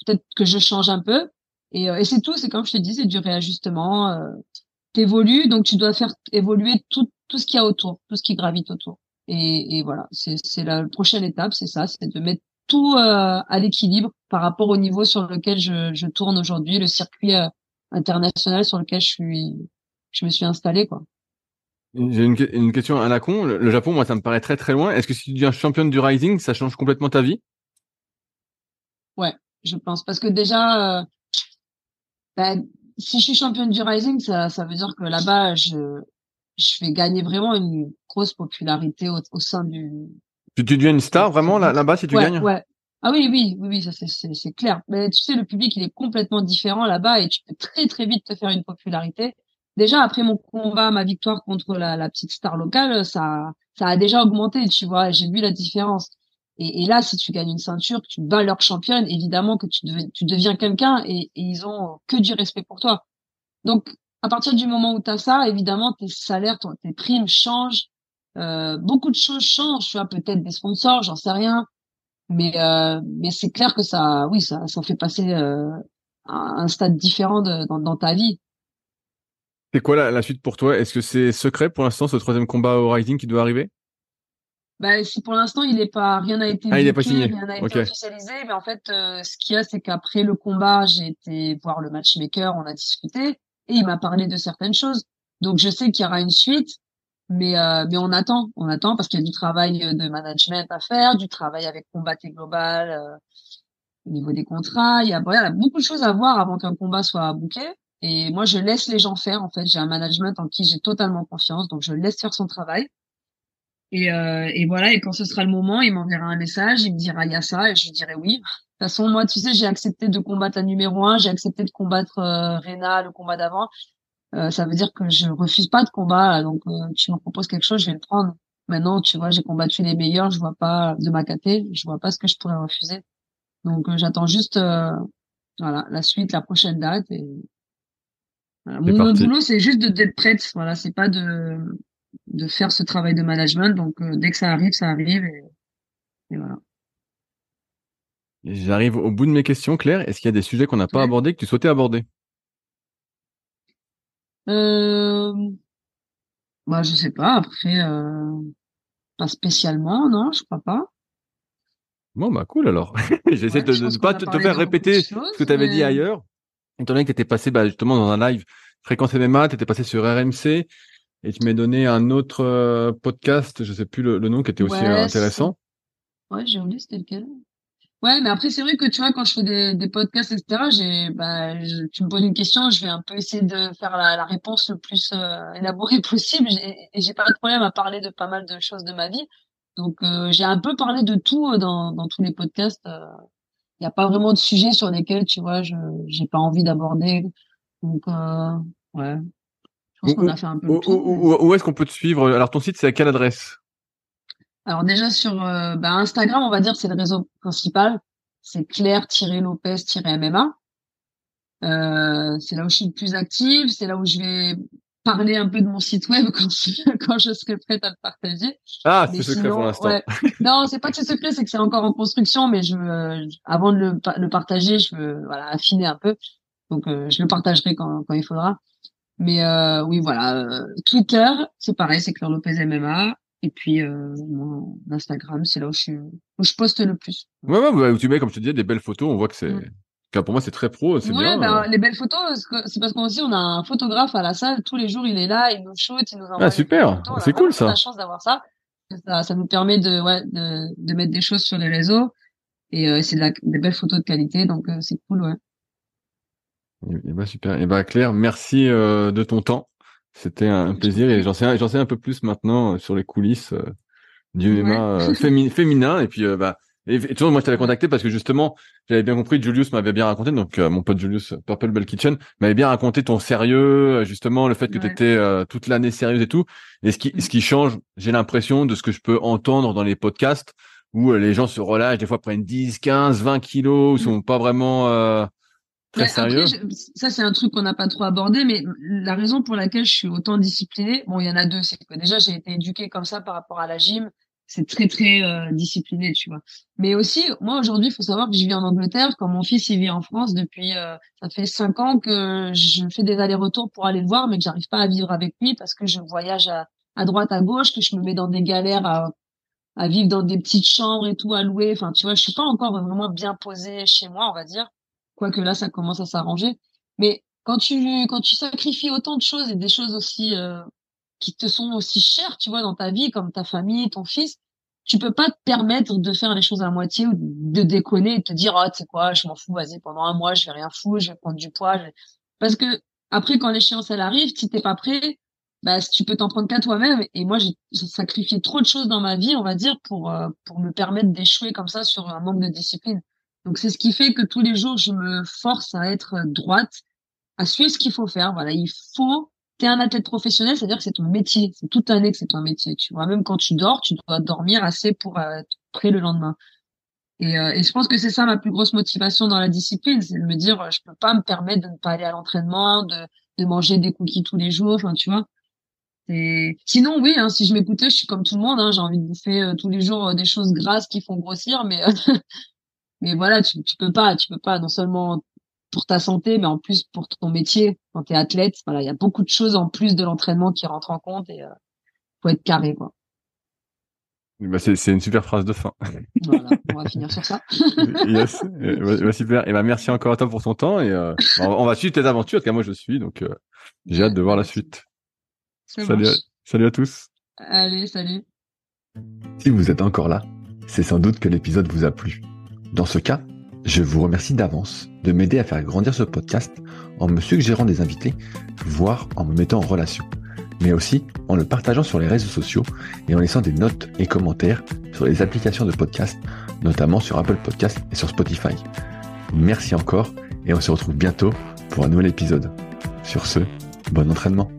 peut-être que je change un peu. Et, euh, et c'est tout, c'est comme je te dis, c'est du réajustement. Euh, T'évolues, donc tu dois faire évoluer tout, tout ce qu'il y a autour, tout ce qui gravite autour. Et, et voilà, c'est la prochaine étape, c'est ça, c'est de mettre tout euh, à l'équilibre par rapport au niveau sur lequel je, je tourne aujourd'hui, le circuit euh, international sur lequel je suis, je me suis installé, quoi. J'ai une, une, question à la con. Le, Japon, moi, ça me paraît très très loin. Est-ce que si tu deviens championne du Rising, ça change complètement ta vie? Ouais, je pense. Parce que déjà, euh, bah, si je suis championne du Rising, ça, ça veut dire que là-bas, je, je vais gagner vraiment une grosse popularité au, au sein du, tu, tu deviens une star vraiment là, là-bas si tu gagnes? Ouais. Ah oui, oui, oui, oui, ça c'est, c'est, clair. Mais tu sais, le public il est complètement différent là-bas et tu peux très très vite te faire une popularité. Déjà après mon combat, ma victoire contre la, la petite star locale, ça, ça a déjà augmenté, tu vois. J'ai vu la différence. Et, et, là, si tu gagnes une ceinture, tu bats leur championne, évidemment que tu, deviens, tu deviens quelqu'un et, et, ils ont que du respect pour toi. Donc, à partir du moment où tu as ça, évidemment, tes salaires, tes primes changent. Euh, beaucoup de choses changent, tu vois, peut-être des sponsors, j'en sais rien, mais euh, mais c'est clair que ça, oui, ça, ça fait passer euh, un stade différent de, dans, dans ta vie. C'est quoi la, la, suite pour toi? Est-ce que c'est secret pour l'instant ce troisième combat au Rising qui doit arriver? Bah, si pour l'instant il est pas, rien n'a été, ah, il est pas signé. rien n'a été officialisé, mais en fait, euh, ce qu'il y a, c'est qu'après le combat, j'ai été voir le matchmaker, on a discuté, et il m'a parlé de certaines choses. Donc je sais qu'il y aura une suite, mais euh, mais on attend, on attend parce qu'il y a du travail euh, de management à faire, du travail avec Combat et Global euh, au niveau des contrats. Il y a, voilà, beaucoup de choses à voir avant qu'un combat soit booké. Et moi, je laisse les gens faire. En fait, j'ai un management en qui j'ai totalement confiance, donc je laisse faire son travail. Et, euh, et voilà. Et quand ce sera le moment, il m'enverra un message, il me dira il y a ça, et je lui dirai oui. De toute façon, moi, tu sais, j'ai accepté de combattre à numéro un, j'ai accepté de combattre euh, Rena, le combat d'avant. Euh, ça veut dire que je refuse pas de combat. Donc, euh, tu me proposes quelque chose, je vais le prendre. Maintenant, tu vois, j'ai combattu les meilleurs, je vois pas de ma caté, je vois pas ce que je pourrais refuser. Donc, euh, j'attends juste, voilà, la suite, la prochaine date. Mon, boulot, c'est juste d'être prête. Voilà, c'est pas de de faire ce travail de management. Donc, dès que ça arrive, ça arrive. Et, et voilà. J'arrive au bout de mes questions, Claire. Est-ce qu'il y a des sujets qu'on n'a pas abordés que tu souhaitais aborder? Euh... Bah, je sais pas. Après, euh... pas spécialement, non, je crois pas. Bon, bah cool alors. J'essaie de ne pas te, faire répéter ce que tu avais dit ailleurs. Étant donné que tu étais passé bah, justement dans un live Fréquence MMA, tu étais passé sur RMC et tu m'as donné un autre euh, podcast, je sais plus le, nom, qui était aussi intéressant. Ouais, j'ai oublié c'était lequel. Ouais, mais après, c'est vrai que tu vois, quand je fais des, des podcasts, etc., j'ai, bah, tu me poses une question, je vais un peu essayer de faire la, la réponse le plus euh, élaborée possible. Et, j'ai pas de problème à parler de pas mal de choses de ma vie. Donc j'ai un peu parlé de tout dans, dans tous les podcasts. Il n'y a pas vraiment de sujets sur lesquels, tu vois, je j'ai pas envie d'aborder. Donc ouais, je pense qu'on a fait un peu le tour. Où, est-ce qu'on peut te suivre? Alors ton site, c'est à quelle adresse? Alors déjà sur bah, Instagram, on va dire c'est le réseau principal. C'est Claire-Lopez-MMA. Euh, c'est là où je suis le plus active, c'est là où je vais parler un peu de mon site web quand je, quand je serai prête à le partager. Ah, c'est secret pour l'instant. Ouais. Non, c'est pas que c'est secret, c'est que c'est encore en construction, mais je veux, avant de le, le, partager, je veux voilà affiner un peu. Donc euh, je le partagerai quand, quand il faudra. Mais euh, oui, voilà. Euh, Twitter, c'est pareil, c'est Claire Lopez MMA. Et puis euh, mon Instagram, c'est là où je, où je poste le plus. Ouais, ouais, ouais, tu mets, comme je te disais, des belles photos. On voit que c'est pour moi, c'est très pro, c'est bien. Ben, Les belles photos, c'est parce qu'on on a un photographe à la salle tous les jours, il est là, il nous shoot, il nous envoie. Ah super, c'est cool ça. On a la chance d'avoir ça. ça. ça. nous permet de, ouais, de, de mettre des choses sur les réseaux et euh, c'est de des belles photos de qualité, donc euh, c'est cool, ouais. Et, bah super. Et bah Claire, merci euh, de ton temps. C'était un, plaisir et j'en sais, j'en sais un peu plus maintenant sur les coulisses du MMA féminin et puis bah et, toujours, moi, je t'avais contacté parce que justement, j'avais bien compris, Julius m'avait bien raconté, donc euh, mon pote Julius Purple Bell Kitchen m'avait bien raconté ton sérieux, euh, justement, le fait que tu étais euh, toute l'année sérieuse et tout. Et ce qui, ce qui change, j'ai l'impression de ce que je peux entendre dans les podcasts où les gens se relâchent, des fois prennent 10, 15, 20 kilos, sont pas vraiment très sérieux. ça, c'est un truc qu'on n'a pas trop abordé, mais la raison pour laquelle je suis autant disciplinée, bon, il y en a deux, c'est que déjà, j'ai été éduquée comme ça par rapport à la gym c'est très très euh, discipliné, tu vois. Mais aussi, moi aujourd'hui, il faut savoir que je vis en Angleterre, quand mon fils il vit en France depuis, euh, ça fait cinq ans que je fais des allers-retours pour aller le voir, mais que j'arrive pas à vivre avec lui parce que je voyage à, à droite, à gauche, que je me mets dans des galères à, à vivre dans des petites chambres et tout à louer. Enfin, tu vois, je suis pas encore vraiment bien posée chez moi, on va dire. Quoique là, ça commence à s'arranger. Mais quand tu quand tu sacrifies autant de choses et des choses aussi euh, qui te sont aussi chers, tu vois, dans ta vie, comme ta famille, ton fils, tu peux pas te permettre de faire les choses à moitié ou de déconner et te dire, ah, tu sais quoi, je m'en fous, vas-y, pendant un mois, je vais rien foutre, je vais prendre du poids. Parce que, après, quand l'échéance, elle arrive, si t'es pas prêt, bah, tu peux t'en prendre qu'à toi-même. Et moi, j'ai sacrifié trop de choses dans ma vie, on va dire, pour, euh, pour me permettre d'échouer comme ça sur un manque de discipline. Donc, c'est ce qui fait que tous les jours, je me force à être droite, à suivre ce qu'il faut faire. Voilà, il faut t'es un athlète professionnel, c'est-à-dire que c'est ton métier. C'est toute l'année que c'est ton métier. Tu vois, même quand tu dors, tu dois dormir assez pour euh, être prêt le lendemain. Et, euh, et je pense que c'est ça ma plus grosse motivation dans la discipline, c'est de me dire, je peux pas me permettre de ne pas aller à l'entraînement, de, de manger des cookies tous les jours. Enfin, tu vois. Et sinon, oui, hein, si je m'écoutais, je suis comme tout le monde. Hein, j'ai envie de bouffer euh, tous les jours des choses grasses qui font grossir, mais mais voilà, tu, tu peux pas, tu peux pas non seulement pour ta santé, mais en plus pour ton métier quand tu es athlète. Voilà, il y a beaucoup de choses en plus de l'entraînement qui rentrent en compte et euh, faut être carré quoi. Bah c'est une super phrase de fin. Voilà, on va finir sur ça. yes, bah, super. Et bah merci encore à toi pour ton temps et euh, on va suivre tes aventures. Car moi je suis donc euh, j'ai hâte de voir la suite. Salut, salut à tous. Allez, salut. Si vous êtes encore là, c'est sans doute que l'épisode vous a plu. Dans ce cas, je vous remercie d'avance de m'aider à faire grandir ce podcast en me suggérant des invités, voire en me mettant en relation, mais aussi en le partageant sur les réseaux sociaux et en laissant des notes et commentaires sur les applications de podcast, notamment sur Apple Podcast et sur Spotify. Merci encore et on se retrouve bientôt pour un nouvel épisode. Sur ce, bon entraînement.